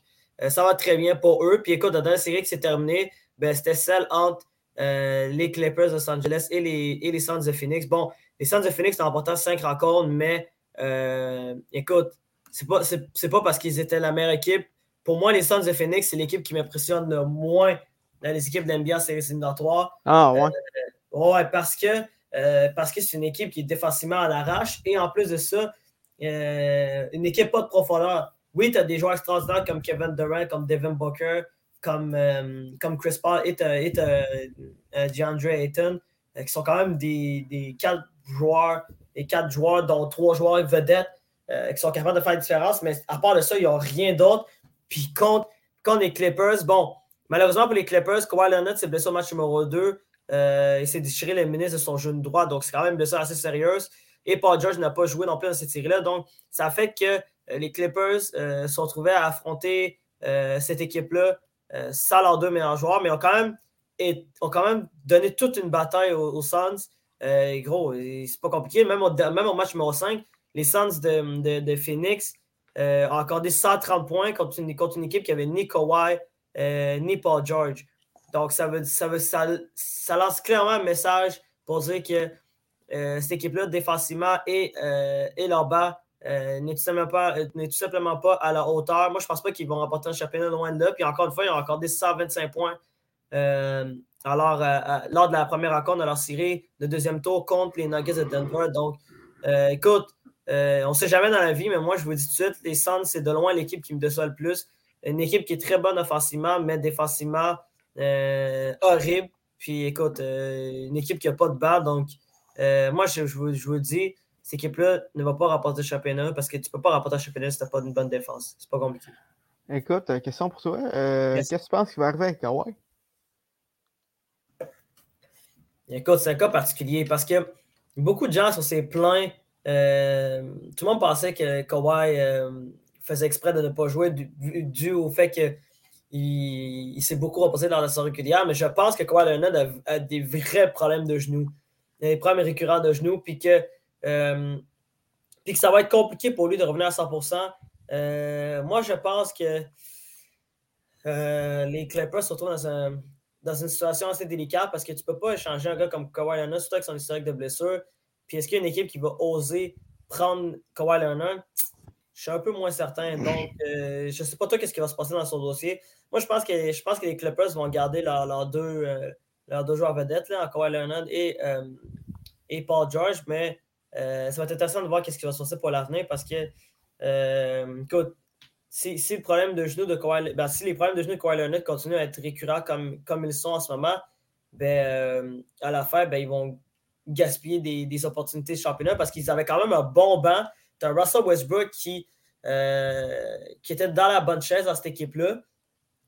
ça va très bien pour eux. Puis écoute, dans la série qui s'est terminée, ben, c'était celle entre les Clippers de Los Angeles et les, et les Suns de Phoenix. Bon, les Suns de Phoenix ont remporté 5 rencontres, mais écoute, c'est pas, pas parce qu'ils étaient la meilleure équipe. Pour moi, les Suns de Phoenix, c'est l'équipe qui m'impressionne le moins dans les équipes de l'NBA en séries éliminatoires. Ah ouais. Euh, ouais, parce que euh, parce que c'est une équipe qui est défensivement à l'arrache et en plus de ça, euh, une équipe pas de profondeur. Oui, tu as des joueurs extraordinaires comme Kevin Durant, comme Devin Booker, comme, comme Chris Paul et, et DeAndre Ayton, qui sont quand même des, des quatre joueurs, des quatre joueurs, dont trois joueurs vedettes, qui sont capables de faire la différence. Mais à part de ça, il n'y a rien d'autre. Puis contre, les Clippers, bon, Malheureusement pour les Clippers, Kawhi Leonard s'est blessé au match numéro 2. Euh, il s'est déchiré les ministres de son genou droit, donc c'est quand même une blessure assez sérieuse. Et Paul George n'a pas joué non plus dans cette série-là. Donc, ça fait que euh, les Clippers euh, se sont trouvés à affronter cette équipe-là sans leurs deux meilleurs joueurs, mais ont quand même, ont quand même donné toute une bataille aux, Suns. Gros, c'est pas compliqué. Même au, même au match numéro 5, les Suns de, Phoenix ont accordé 130 points contre une, contre une équipe qui avait ni Kawhi, euh, ni Paul George. Donc, ça, veut, ça, veut, ça, ça, lance clairement un message pour dire que euh, cette équipe-là, défensivement et, euh, et leur bas, n'est tout, tout, simplement pas à la hauteur. Moi, je pense pas qu'ils vont remporter un championnat loin de là. Puis encore une fois, ils ont accordé 125 points alors, lors de la première rencontre de leur série de deuxième tour contre les Nuggets de Denver. Donc, écoute, on ne sait jamais dans la vie, mais moi, je vous dis tout de suite, les Suns, c'est de loin l'équipe qui me déçoit le plus une équipe qui est très bonne offensivement, mais défensivement euh, horrible. Puis écoute, euh, une équipe qui n'a pas de balle. Donc, euh, moi, je, vous, je, vous, dis, cette équipe-là ne va pas rapporter le championnat parce que tu ne peux pas rapporter le championnat si tu n'as pas une bonne défense. C'est pas compliqué. Écoute, question pour toi. Qu'est-ce que tu penses qui va arriver avec Kawhi? Écoute, c'est un cas particulier parce que beaucoup de gens sur ces plans, tout le monde pensait que Kawhi faisait exprès de ne pas jouer dû, au fait qu'il il, s'est beaucoup reposé dans la saison régulière, mais je pense que Kawhi Leonard a, des vrais problèmes de genoux, des problèmes récurrents de genoux, puis que, euh, que ça va être compliqué pour lui de revenir à 100%. Euh, moi, je pense que euh, les Clippers se retrouvent dans, dans, une situation assez délicate parce que tu ne peux pas échanger un gars comme Kawhi Leonard, surtout avec son historique de blessure. Puis est-ce qu'il y a une équipe qui va oser prendre Kawhi Leonard? Je suis un peu moins certain. Donc, euh, je ne sais pas toi qu'est-ce qui va se passer dans son dossier. Moi, je pense que, je pense que les Clippers vont garder leurs deux, euh, deux joueurs vedettes, là, Kawhi Leonard et, euh, et Paul George, mais ça va être intéressant de voir qu'est-ce qui va se passer pour l'avenir parce que, écoute, si, problème de de ben, si les problèmes de genoux de Kawhi Leonard continuent à être récurrents comme, comme ils sont en ce moment, ben, euh, à la fin, ben, ils vont gaspiller des, opportunités de championnat parce qu'ils avaient quand même un bon banc. Tu as Russell Westbrook qui, euh, qui était dans la bonne chaise dans cette équipe-là.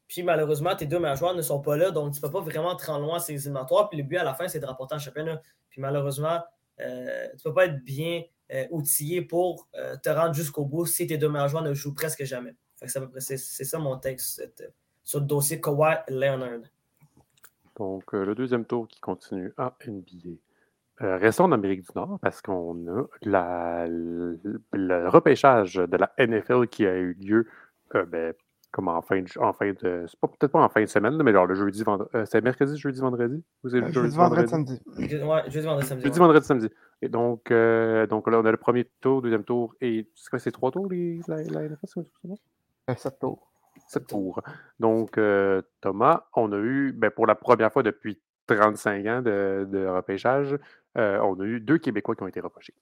Puis malheureusement, tes deux meilleurs joueurs ne sont pas là, donc tu ne peux pas vraiment te rendre loin ces éliminatoires. Puis le but à la fin, c'est de rapporter un championnat. Puis malheureusement, euh, tu ne peux pas être bien outillé pour euh, te rendre jusqu'au bout si tes deux meilleurs joueurs ne jouent presque jamais. C'est ça mon texte sur le dossier Kawhi Leonard. Donc, le deuxième tour qui continue à NBA. restons en Amérique du Nord parce qu'on a le, repêchage de la NFL qui a eu lieu ben, comme en fin de, en fin de c'est peut-être pas en fin de semaine, mais genre le jeudi, vendredi. Euh, c'est mercredi, jeudi, vendredi? Ou c'est euh, jeudi, vendredi, samedi. Ouais, jeudi, vendredi, samedi. Jeudi, vendredi, samedi. Et donc, euh, donc là, on a le premier tour, deuxième tour, et c'est quoi, c'est trois tours, les, la, la NFL, c'est bon? sept tours. Sept tours. Donc, Thomas, on a eu, ben, pour la première fois depuis 35 ans de, de repêchage, on a eu deux Québécois qui ont été repêchés.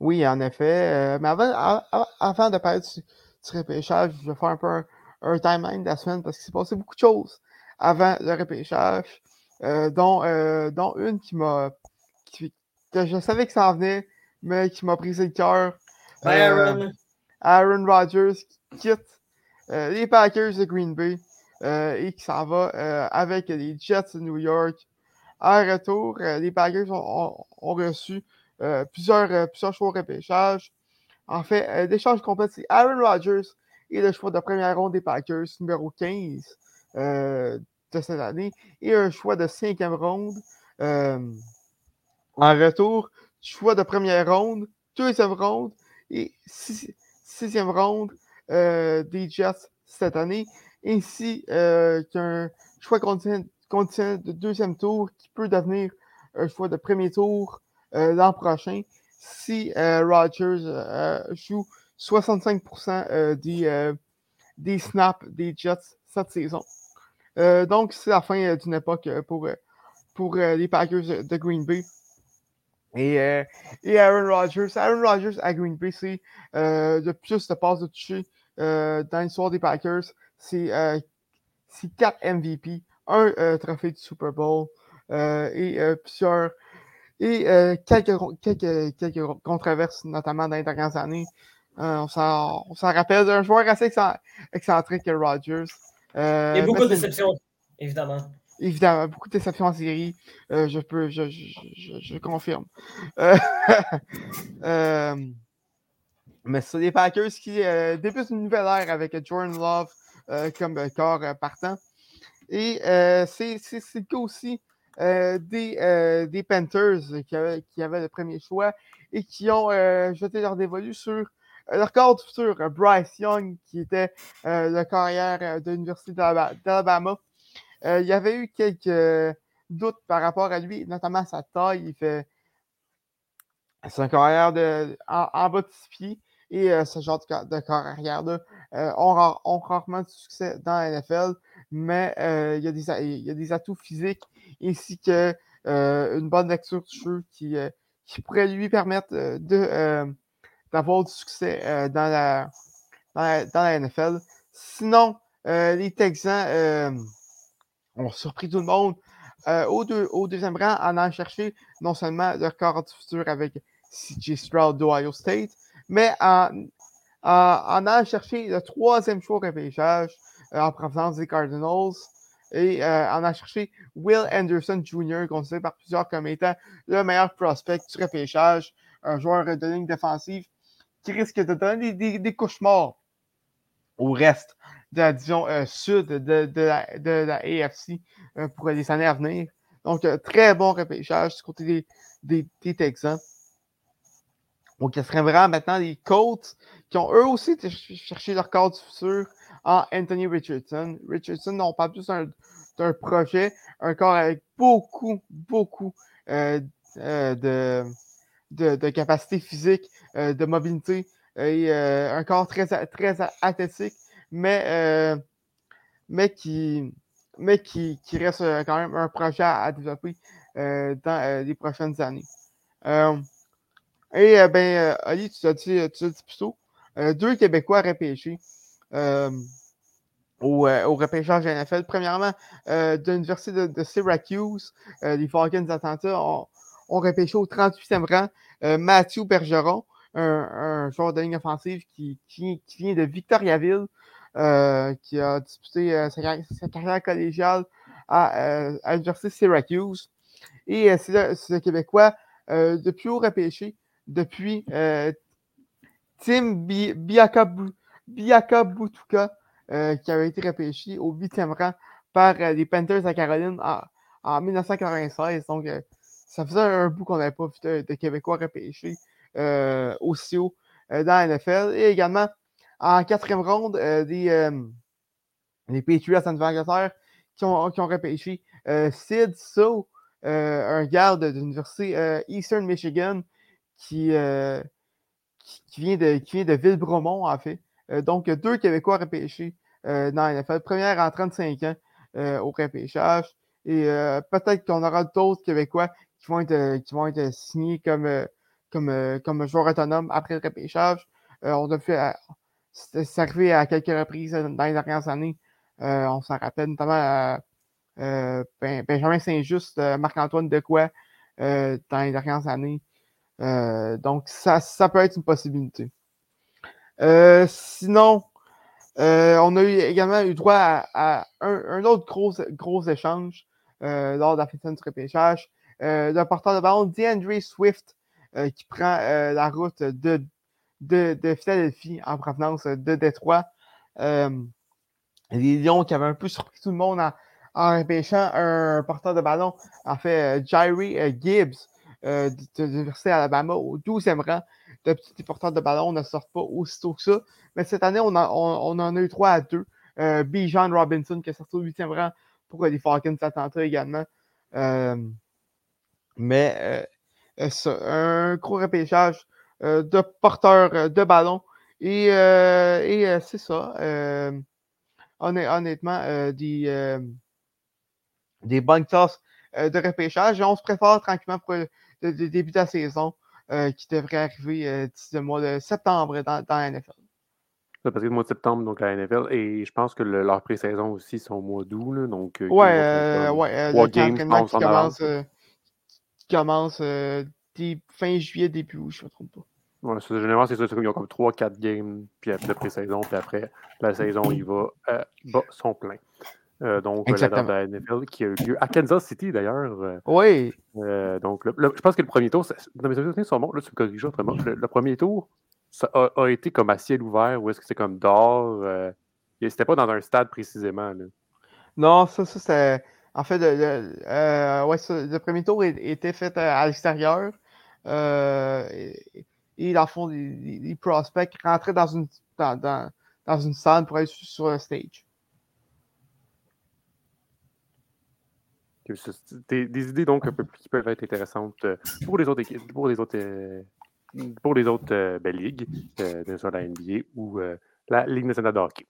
Oui, en effet. mais avant, avant, de parler du, du repêchage, je vais faire un peu un, un timeline de la semaine parce qu'il s'est passé beaucoup de choses avant le repêchage, euh, dont, euh, dont une qui m'a. que je savais que ça en venait, mais qui m'a brisé le cœur. Aaron. Aaron Rodgers qui quitte les Packers de Green Bay et qui s'en va avec les Jets de New York. À retour, les Packers ont, ont, reçu plusieurs, plusieurs choix au repêchage. En fait, l'échange complet, c'est Aaron Rodgers et le choix de première ronde des Packers, numéro 15 euh, de cette année, et un choix de cinquième ronde. Euh, en retour, choix de première ronde, deuxième ronde et sixième ronde euh, des Jets cette année, ainsi qu'un choix conditionnel, de deuxième tour qui peut devenir un choix de premier tour l'an prochain si Rogers joue 65% euh, des, euh, des snaps des Jets cette saison. Euh, donc, c'est la fin d'une époque pour, pour les Packers de Green Bay. Et, et, Aaron Rodgers. Aaron Rodgers à Green Bay, c'est le plus de passes de toucher dans l'histoire des Packers. C'est 4 MVP, un trophée du Super Bowl et plusieurs. Et quelques, quelques, quelques controverses, notamment dans les dernières années. Euh, on s'en rappelle d'un joueur assez excentrique que Rodgers. Euh, Il y a beaucoup de déceptions, évidemment. Évidemment, beaucoup de déceptions en série. Euh, je peux, je, je, je, confirme. mais c'est les Packers qui débutent une nouvelle ère avec Jordan Love comme corps partant. Et c'est le cas aussi des, des Panthers qui avaient, qui avaient, le premier choix et qui ont jeté leur dévolu sur le record futur, euh, Bryce Young, qui était euh, le carrière de l'Université d'Alabama, il y avait eu quelques doutes par rapport à lui, notamment sa taille. Il fait. C'est un carrière de, en, bas de pieds et ce genre de, carrière-là ont, ont, rarement de succès dans la NFL, mais il, y a des, il, y a des, atouts physiques ainsi que une bonne lecture du jeu qui, qui pourrait lui permettre de d'avoir du succès euh, dans, la, dans, la, NFL. Sinon, euh, les Texans euh, ont surpris tout le monde. au, au, deuxième rang, en allant chercher non seulement leur corps du futur avec CJ Stroud d'Ohio State, mais en, en, allant chercher le troisième choix au repêchage en provenance des Cardinals et en allant chercher Will Anderson Jr., considéré par plusieurs comme étant le meilleur prospect du repêchage, un joueur de ligne défensive qui risque de donner des, cauchemars au reste de la division euh, sud de, la, AFC euh, pour les années à venir. Donc, euh, très bon repêchage du côté des, Texans. Donc, ce serait vraiment maintenant les Colts qui ont eux aussi cherché leur corps du futur en Anthony Richardson. Richardson, on parle plus d'un projet, un corps avec beaucoup, beaucoup de, de, capacité physique, euh, de mobilité et euh, un corps très, très athlétique, mais, euh, qui, reste quand même un projet à, développer dans les prochaines années. et ben, Ali, tu as dit, tu dit plus tôt, deux Québécois repêchés. au, au, repêchage NFL. Premièrement, de l'Université de, Syracuse, les Falcons d'Atlanta ont, ont, repêché au 38e rang Matthew Bergeron, un, joueur de ligne offensive qui, qui, vient de Victoriaville, qui a disputé sa, carrière collégiale à, à l'Université Syracuse. Et c'est ce Québécois de plus haut repêché depuis Tim Biaka Butuka, qui avait été repêché au 8e rang par les Panthers à Caroline en, 1996. Donc, ça faisait un bout qu'on n'avait pas vu de, Québécois repêchés aussi haut dans la NFL. Et également, en quatrième ronde, des, les Patriots en Angleterre qui ont, qui ont repêché Sid So, un garde de l'Université Eastern Michigan qui, qui, vient de, qui vient de Villebromont, en fait. donc, deux Québécois repêchés dans la NFL. Première en 35 ans au repêchage. Et peut-être qu'on aura d'autres Québécois qui vont être, qui vont être signés comme, comme, comme joueurs autonomes après le repêchage. on a fait. C'est à quelques reprises dans les dernières années. on s'en rappelle notamment ben, Benjamin Saint-Just, Marc-Antoine Decoy dans les dernières années. Euh, donc, ça, ça peut être une possibilité. Euh, sinon, euh, on a également eu droit à, un, autre gros, gros échange lors de la fin du repêchage d'un porteur de ballon, DeAndre Swift, qui prend la route de, de, Philadelphie en provenance de Détroit. les Lions qui avaient un peu surpris tout le monde en, en repêchant un porteur de ballon, en fait, Jairi Gibbs, euh, de l'Université Alabama au 12e rang de petits porteurs de ballon ne sortent pas aussitôt que ça. Mais cette année, on, en a eu 3 à 2. Euh, Bijan Robinson qui est sorti au 8e rang pour les Falcons d'Atlanta également. Euh, mais euh, un gros repêchage de porteurs de ballon. Et, et c'est ça. honnêtement, des, des bonnes classes de repêchage. Et on se prépare tranquillement pour de, début de la saison euh, qui devrait arriver euh, d'ici le mois de septembre dans, dans la NFL. parce que le mois de septembre, donc la NFL, et je pense que le, leur pré-saison aussi sont au mois d'août. Donc, euh, ouais, euh, ouais, trois games, qui commence, qui commence fin juillet, début août, je ne me trompe pas. Ouais, généralement, c'est ça. Ils ont comme 3-4 games puis de pré-saison, puis après, la saison, il va euh, bas son plein. Euh, donc, Exactement. la, NFL qui a eu lieu à Kansas City, d'ailleurs. Euh, oui. Euh, donc, je pense que le premier tour, dans mes souvenirs sont bons, là, tu me corriges autrement. Le, le, premier tour, ça a, été comme à ciel ouvert ou est-ce que c'est comme dehors? C'était pas dans un stade précisément. Là? Non, ça, ça c'est. En fait, le, le premier tour était fait à, l'extérieur. et, et, dans le fond, les, prospects rentraient dans une, salle pour être sur le stage. Des, idées donc un peu plus qui peuvent être intéressantes euh, pour les autres équipes, pour les autres, euh, pour les autres euh, belles ligues, euh, la NBA ou la Ligue nationale de hockey.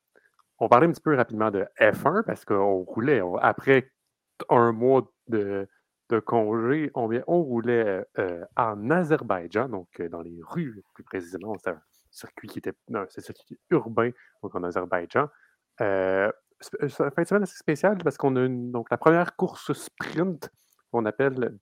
On parlait un petit peu rapidement de F1 parce qu'on roulait après un mois de, congé, on, roulait en Azerbaïdjan, donc dans les rues plus précisément. C'est un circuit qui était non, un circuit urbain, donc en Azerbaïdjan. Euh, fin de semaine assez spéciale parce qu'on a donc la première course sprint qu'on appelle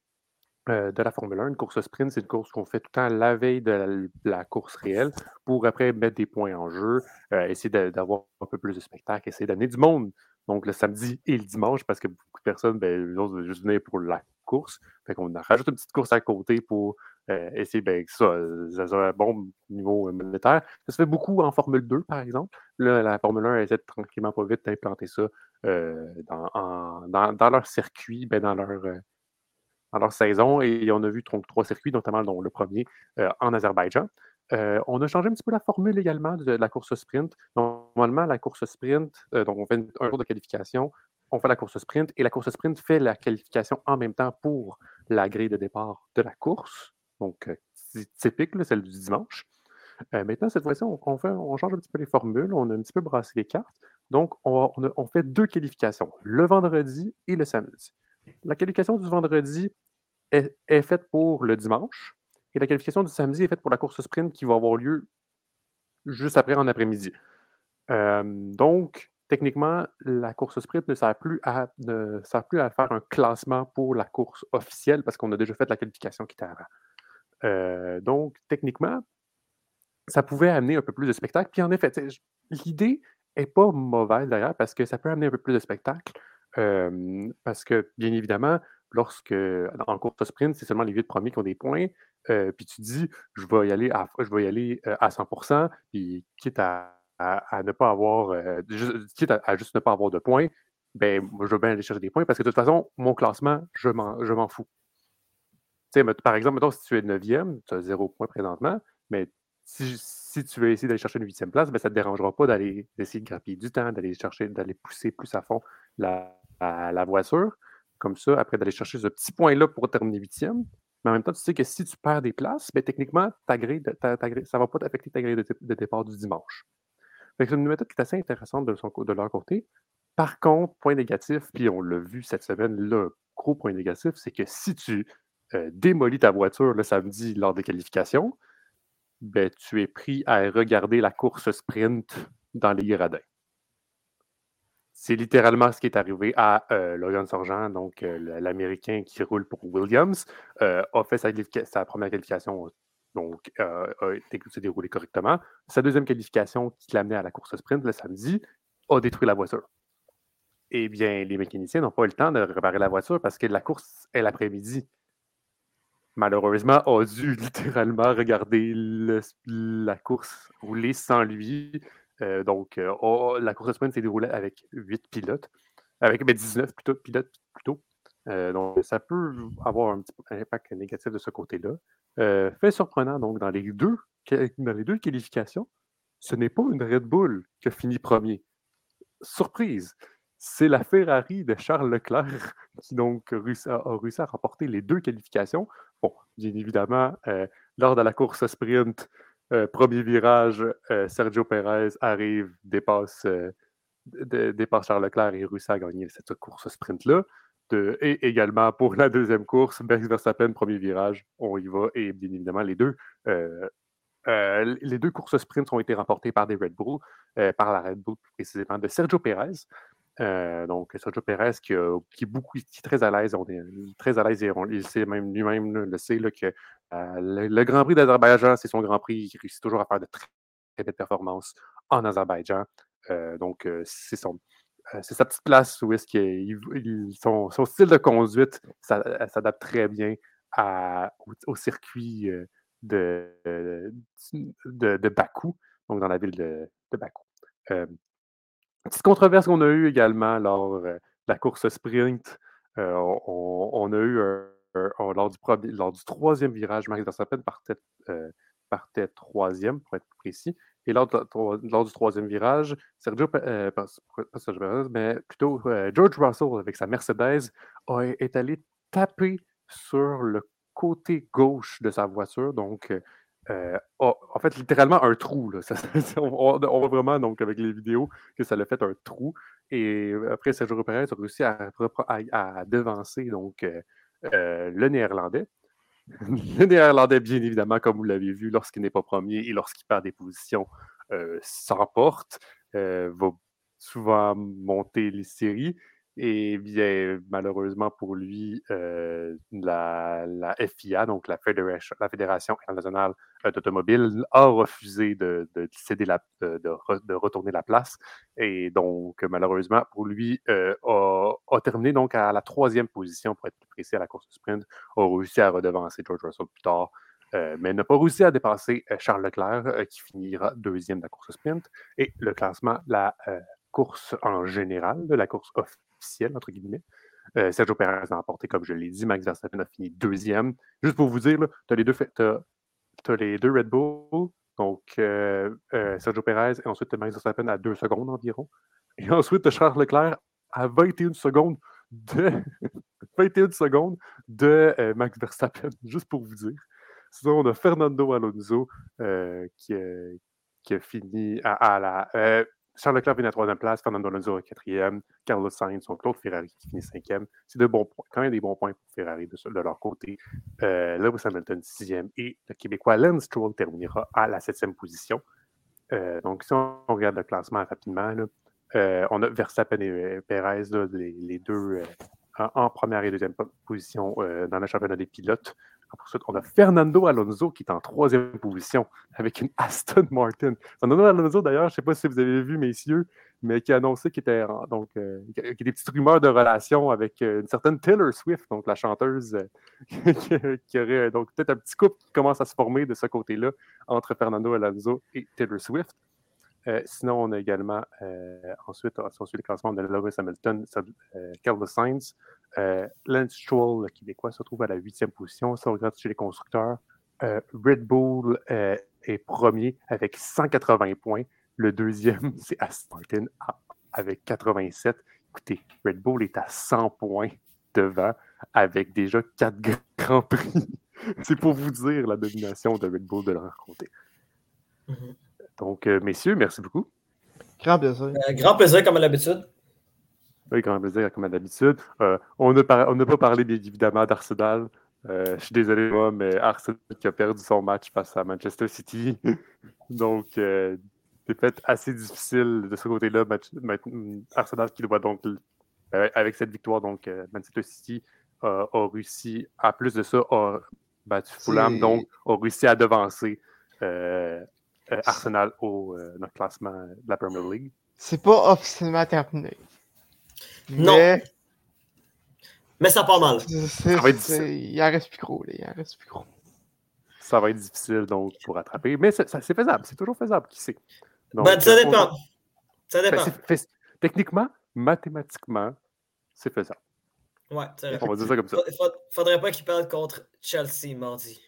euh, de la Formule 1. Une course sprint, c'est une course qu'on fait tout le temps la veille de la, course réelle pour après mettre des points en jeu, euh, essayer d'avoir un peu plus de spectacle, essayer d'amener du monde. Donc le samedi et le dimanche parce que beaucoup de personnes, ben, eux veulent juste venir pour la course. Fait qu'on rajoute une petite course à côté pour euh, essayer ben, que ça, ça un bon niveau monétaire. Ça se fait beaucoup en Formule 2, par exemple. Là, la Formule 1 essaie de, tranquillement pas vite d'implanter ça euh, dans, dans, leur circuit, ben, dans leur euh, dans saison. Et on a vu donc, trois circuits, notamment dont le premier en Azerbaïdjan. on a changé un petit peu la formule également de, la course sprint. Normalement, la course sprint, donc on fait un jour de qualification, on fait la course sprint et la course sprint fait la qualification en même temps pour la grille de départ de la course. Donc, c'est typique, celle du dimanche. maintenant, cette fois-ci, on, change un petit peu les formules, on a un petit peu brassé les cartes. Donc, on, fait deux qualifications, le vendredi et le samedi. La qualification du vendredi est, faite pour le dimanche et la qualification du samedi est faite pour la course sprint qui va avoir lieu juste après en après-midi. Donc, techniquement, la course sprint ne sert, plus à, ne sert plus à faire un classement pour la course officielle parce qu'on a déjà fait la qualification qui était avant. donc, techniquement, ça pouvait amener un peu plus de spectacle. Puis en effet, l'idée n'est pas mauvaise d'ailleurs parce que ça peut amener un peu plus de spectacle. parce que, bien évidemment, lorsque en course sprint, c'est seulement les huit premiers qui ont des points, puis tu dis, je vais y aller à, je vais y aller, à 100% puis quitte à, ne pas avoir, quitte à, juste ne pas avoir de points, ben, je vais bien aller chercher des points parce que de toute façon, mon classement, je m'en fous. par exemple, mettons, si tu es 9e, tu as zéro point présentement, mais si, tu veux essayer d'aller chercher une huitième place, ben, ça ne te dérangera pas d'aller essayer de grappiller du temps, d'aller chercher, d'aller pousser plus à fond la, voiture. Comme ça, après d'aller chercher ce petit point-là pour terminer huitième. Mais en même temps, tu sais que si tu perds des places, ben, techniquement, ta grille, ça ne va pas t'affecter ta grille de, départ du dimanche. C'est une méthode qui est assez intéressante de, leur côté. Par contre, point négatif, puis on l'a vu cette semaine, le gros point négatif, c'est que si tu euh, démolis ta voiture le samedi lors des qualifications, ben, tu es pris à regarder la course sprint dans les gradins. C'est littéralement ce qui est arrivé à euh, Logan Sargent, donc euh, l'Américain qui roule pour Williams, euh, a fait sa, première qualification, donc a été déroulée correctement. Sa deuxième qualification qui l'amenait à la course sprint le samedi a détruit la voiture. Eh bien, les mécaniciens n'ont pas eu le temps de réparer la voiture parce que la course est l'après-midi malheureusement, a dû littéralement regarder la course rouler sans lui. Euh, donc, euh, la course sprint s'est déroulée avec 8 pilotes, avec 19 ben, plutôt, pilotes plutôt. Euh, donc, ça peut avoir un petit impact négatif de ce côté-là. Fait surprenant, donc, dans les deux, qualifications, ce n'est pas une Red Bull qui a fini premier. Surprise! C'est la Ferrari de Charles Leclerc qui donc a réussi à remporter les deux qualifications Bon, bien évidemment, euh, lors de la course sprint, euh, premier virage, euh, Sergio Perez arrive, dépasse, dépasse Charles Leclerc et réussit à gagner cette course sprint-là. Et également pour la deuxième course, Max Verstappen, premier virage, on y va. Et bien évidemment, les deux, les deux courses sprint ont été remportées par des Red Bull, par la Red Bull précisément de Sergio Perez. Euh, donc, Sergio Perez qui, est beaucoup, très à l'aise, on est très à l'aise et il sait même lui-même le sait que euh, le, Grand Prix d'Azerbaïdjan, c'est son Grand Prix, il réussit toujours à faire de très, belles performances en Azerbaïdjan. Euh, donc, c'est son. C'est sa petite place où est-ce qu'il son, son, style de conduite s'adapte très bien au, circuit de, de, de, Bakou, donc dans la ville de, de Bakou. Petite controverse qu'on a eue également lors de la course sprint. on, a eu lors, du lors, du troisième virage, Max Verstappen partait, partait troisième, pour être plus précis. Et lors, du troisième virage, Sergio, euh, pas, mais plutôt George Russell avec sa Mercedes est allé taper sur le côté gauche de sa voiture. Donc, euh, en fait, littéralement un trou. Là. on, voit vraiment, donc, avec les vidéos, que ça l'a fait un trou. Et après, Sergio Perez a réussi à, à, devancer donc, euh, euh, le néerlandais. Le néerlandais, bien évidemment, comme vous l'avez vu, lorsqu'il n'est pas premier et lorsqu'il perd des positions, s'emporte, va souvent monter les séries. Et bien, malheureusement pour lui, euh, la, FIA, donc la Fédération, internationale euh, d'automobile, a refusé de, céder la, de, retourner la place. Et donc, malheureusement pour lui, euh, a, terminé donc à la troisième position, pour être plus précis, à la course de sprint, a réussi à redevancer George Russell plus tard. mais n'a pas réussi à dépasser Charles Leclerc, qui finira deuxième de la course de sprint. Et le classement, la course en général, la course off entre guillemets. Euh, Sergio Perez a emporté, comme je l'ai dit. Max Verstappen a fini deuxième. Juste pour vous dire, tu as, les deux, as, les deux Red Bull, donc euh, euh, Sergio Perez, et ensuite Max Verstappen à deux secondes environ. Et ensuite, Charles Leclerc à 21 secondes de 21 secondes de Max Verstappen, juste pour vous dire. Sinon, on a Fernando Alonso qui, qui, a fini à, la. Charles Leclerc vient à troisième place, Fernando Alonso à quatrième, Carlos Sainz, son Claude Ferrari qui finit cinquième. C'est quand même des bons points pour Ferrari de, leur côté. Euh, Lewis Hamilton sixième et le Québécois Lance Stroll terminera à la septième position. Euh, donc, si on, regarde le classement rapidement, euh, on a Verstappen et Perez, les, deux en, première et deuxième position dans le championnat des pilotes. Ensuite, on a Fernando Alonso qui est en troisième position avec une Aston Martin. Fernando Alonso, d'ailleurs, je ne sais pas si vous avez vu, messieurs, mais qui a annoncé qu'il était euh, y a des petites rumeurs de relation avec euh, une certaine Taylor Swift, donc la chanteuse euh, qui, aurait donc peut-être un petit couple qui commence à se former de ce côté-là entre Fernando Alonso et Taylor Swift. Sinon, on a également ensuite, si on suit le classement, de Lewis Hamilton, Carlos Sainz, Lance Stroll, le Québécois, se trouve à la huitième position. Si on regarde chez les constructeurs, Red Bull est premier avec 180 points. Le deuxième, c'est Aston Martin avec 87. Écoutez, Red Bull est à 100 points devant avec déjà 4 grands prix. c'est pour vous dire la domination de Red Bull de leur côté. Mm-hmm. Donc, euh, messieurs, merci beaucoup. Grand plaisir. Euh, grand plaisir, comme à l'habitude. Oui, grand plaisir, comme à l'habitude. Euh, on n'a pas parlé évidemment d'Arsenal. je suis désolé, moi, mais Arsenal qui a perdu son match face à Manchester City. Donc, fait assez difficile de ce côté-là. Arsenal qui doit donc, euh, avec cette victoire, donc euh, Manchester City a réussi, à plus de ça, a battu Fulham, donc a réussi à devancer euh, Arsenal au notre classement de la Premier League. C'est pas officiellement terminé. Non. Mais, ça part mal. Il en reste plus gros, il en reste plus gros. Ça va être difficile donc pour rattraper, mais c'est faisable, c'est toujours faisable, qui sait. Ben, ça euh, dépend. Ça dépend. techniquement, mathématiquement, c'est faisable. Ouais, c'est On va dire ça comme ça. Il faudrait pas qu'il perde contre Chelsea mardi.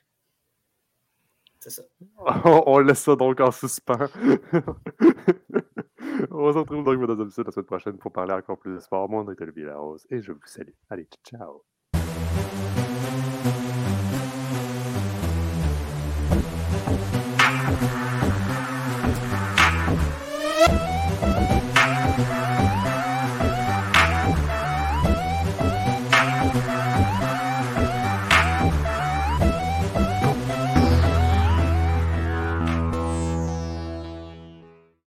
On, laisse ça donc en suspens. on se retrouve donc dans un épisode la semaine prochaine pour parler encore plus de sport. Moi, on est Olivier Larose et je vous salue. Allez, ciao.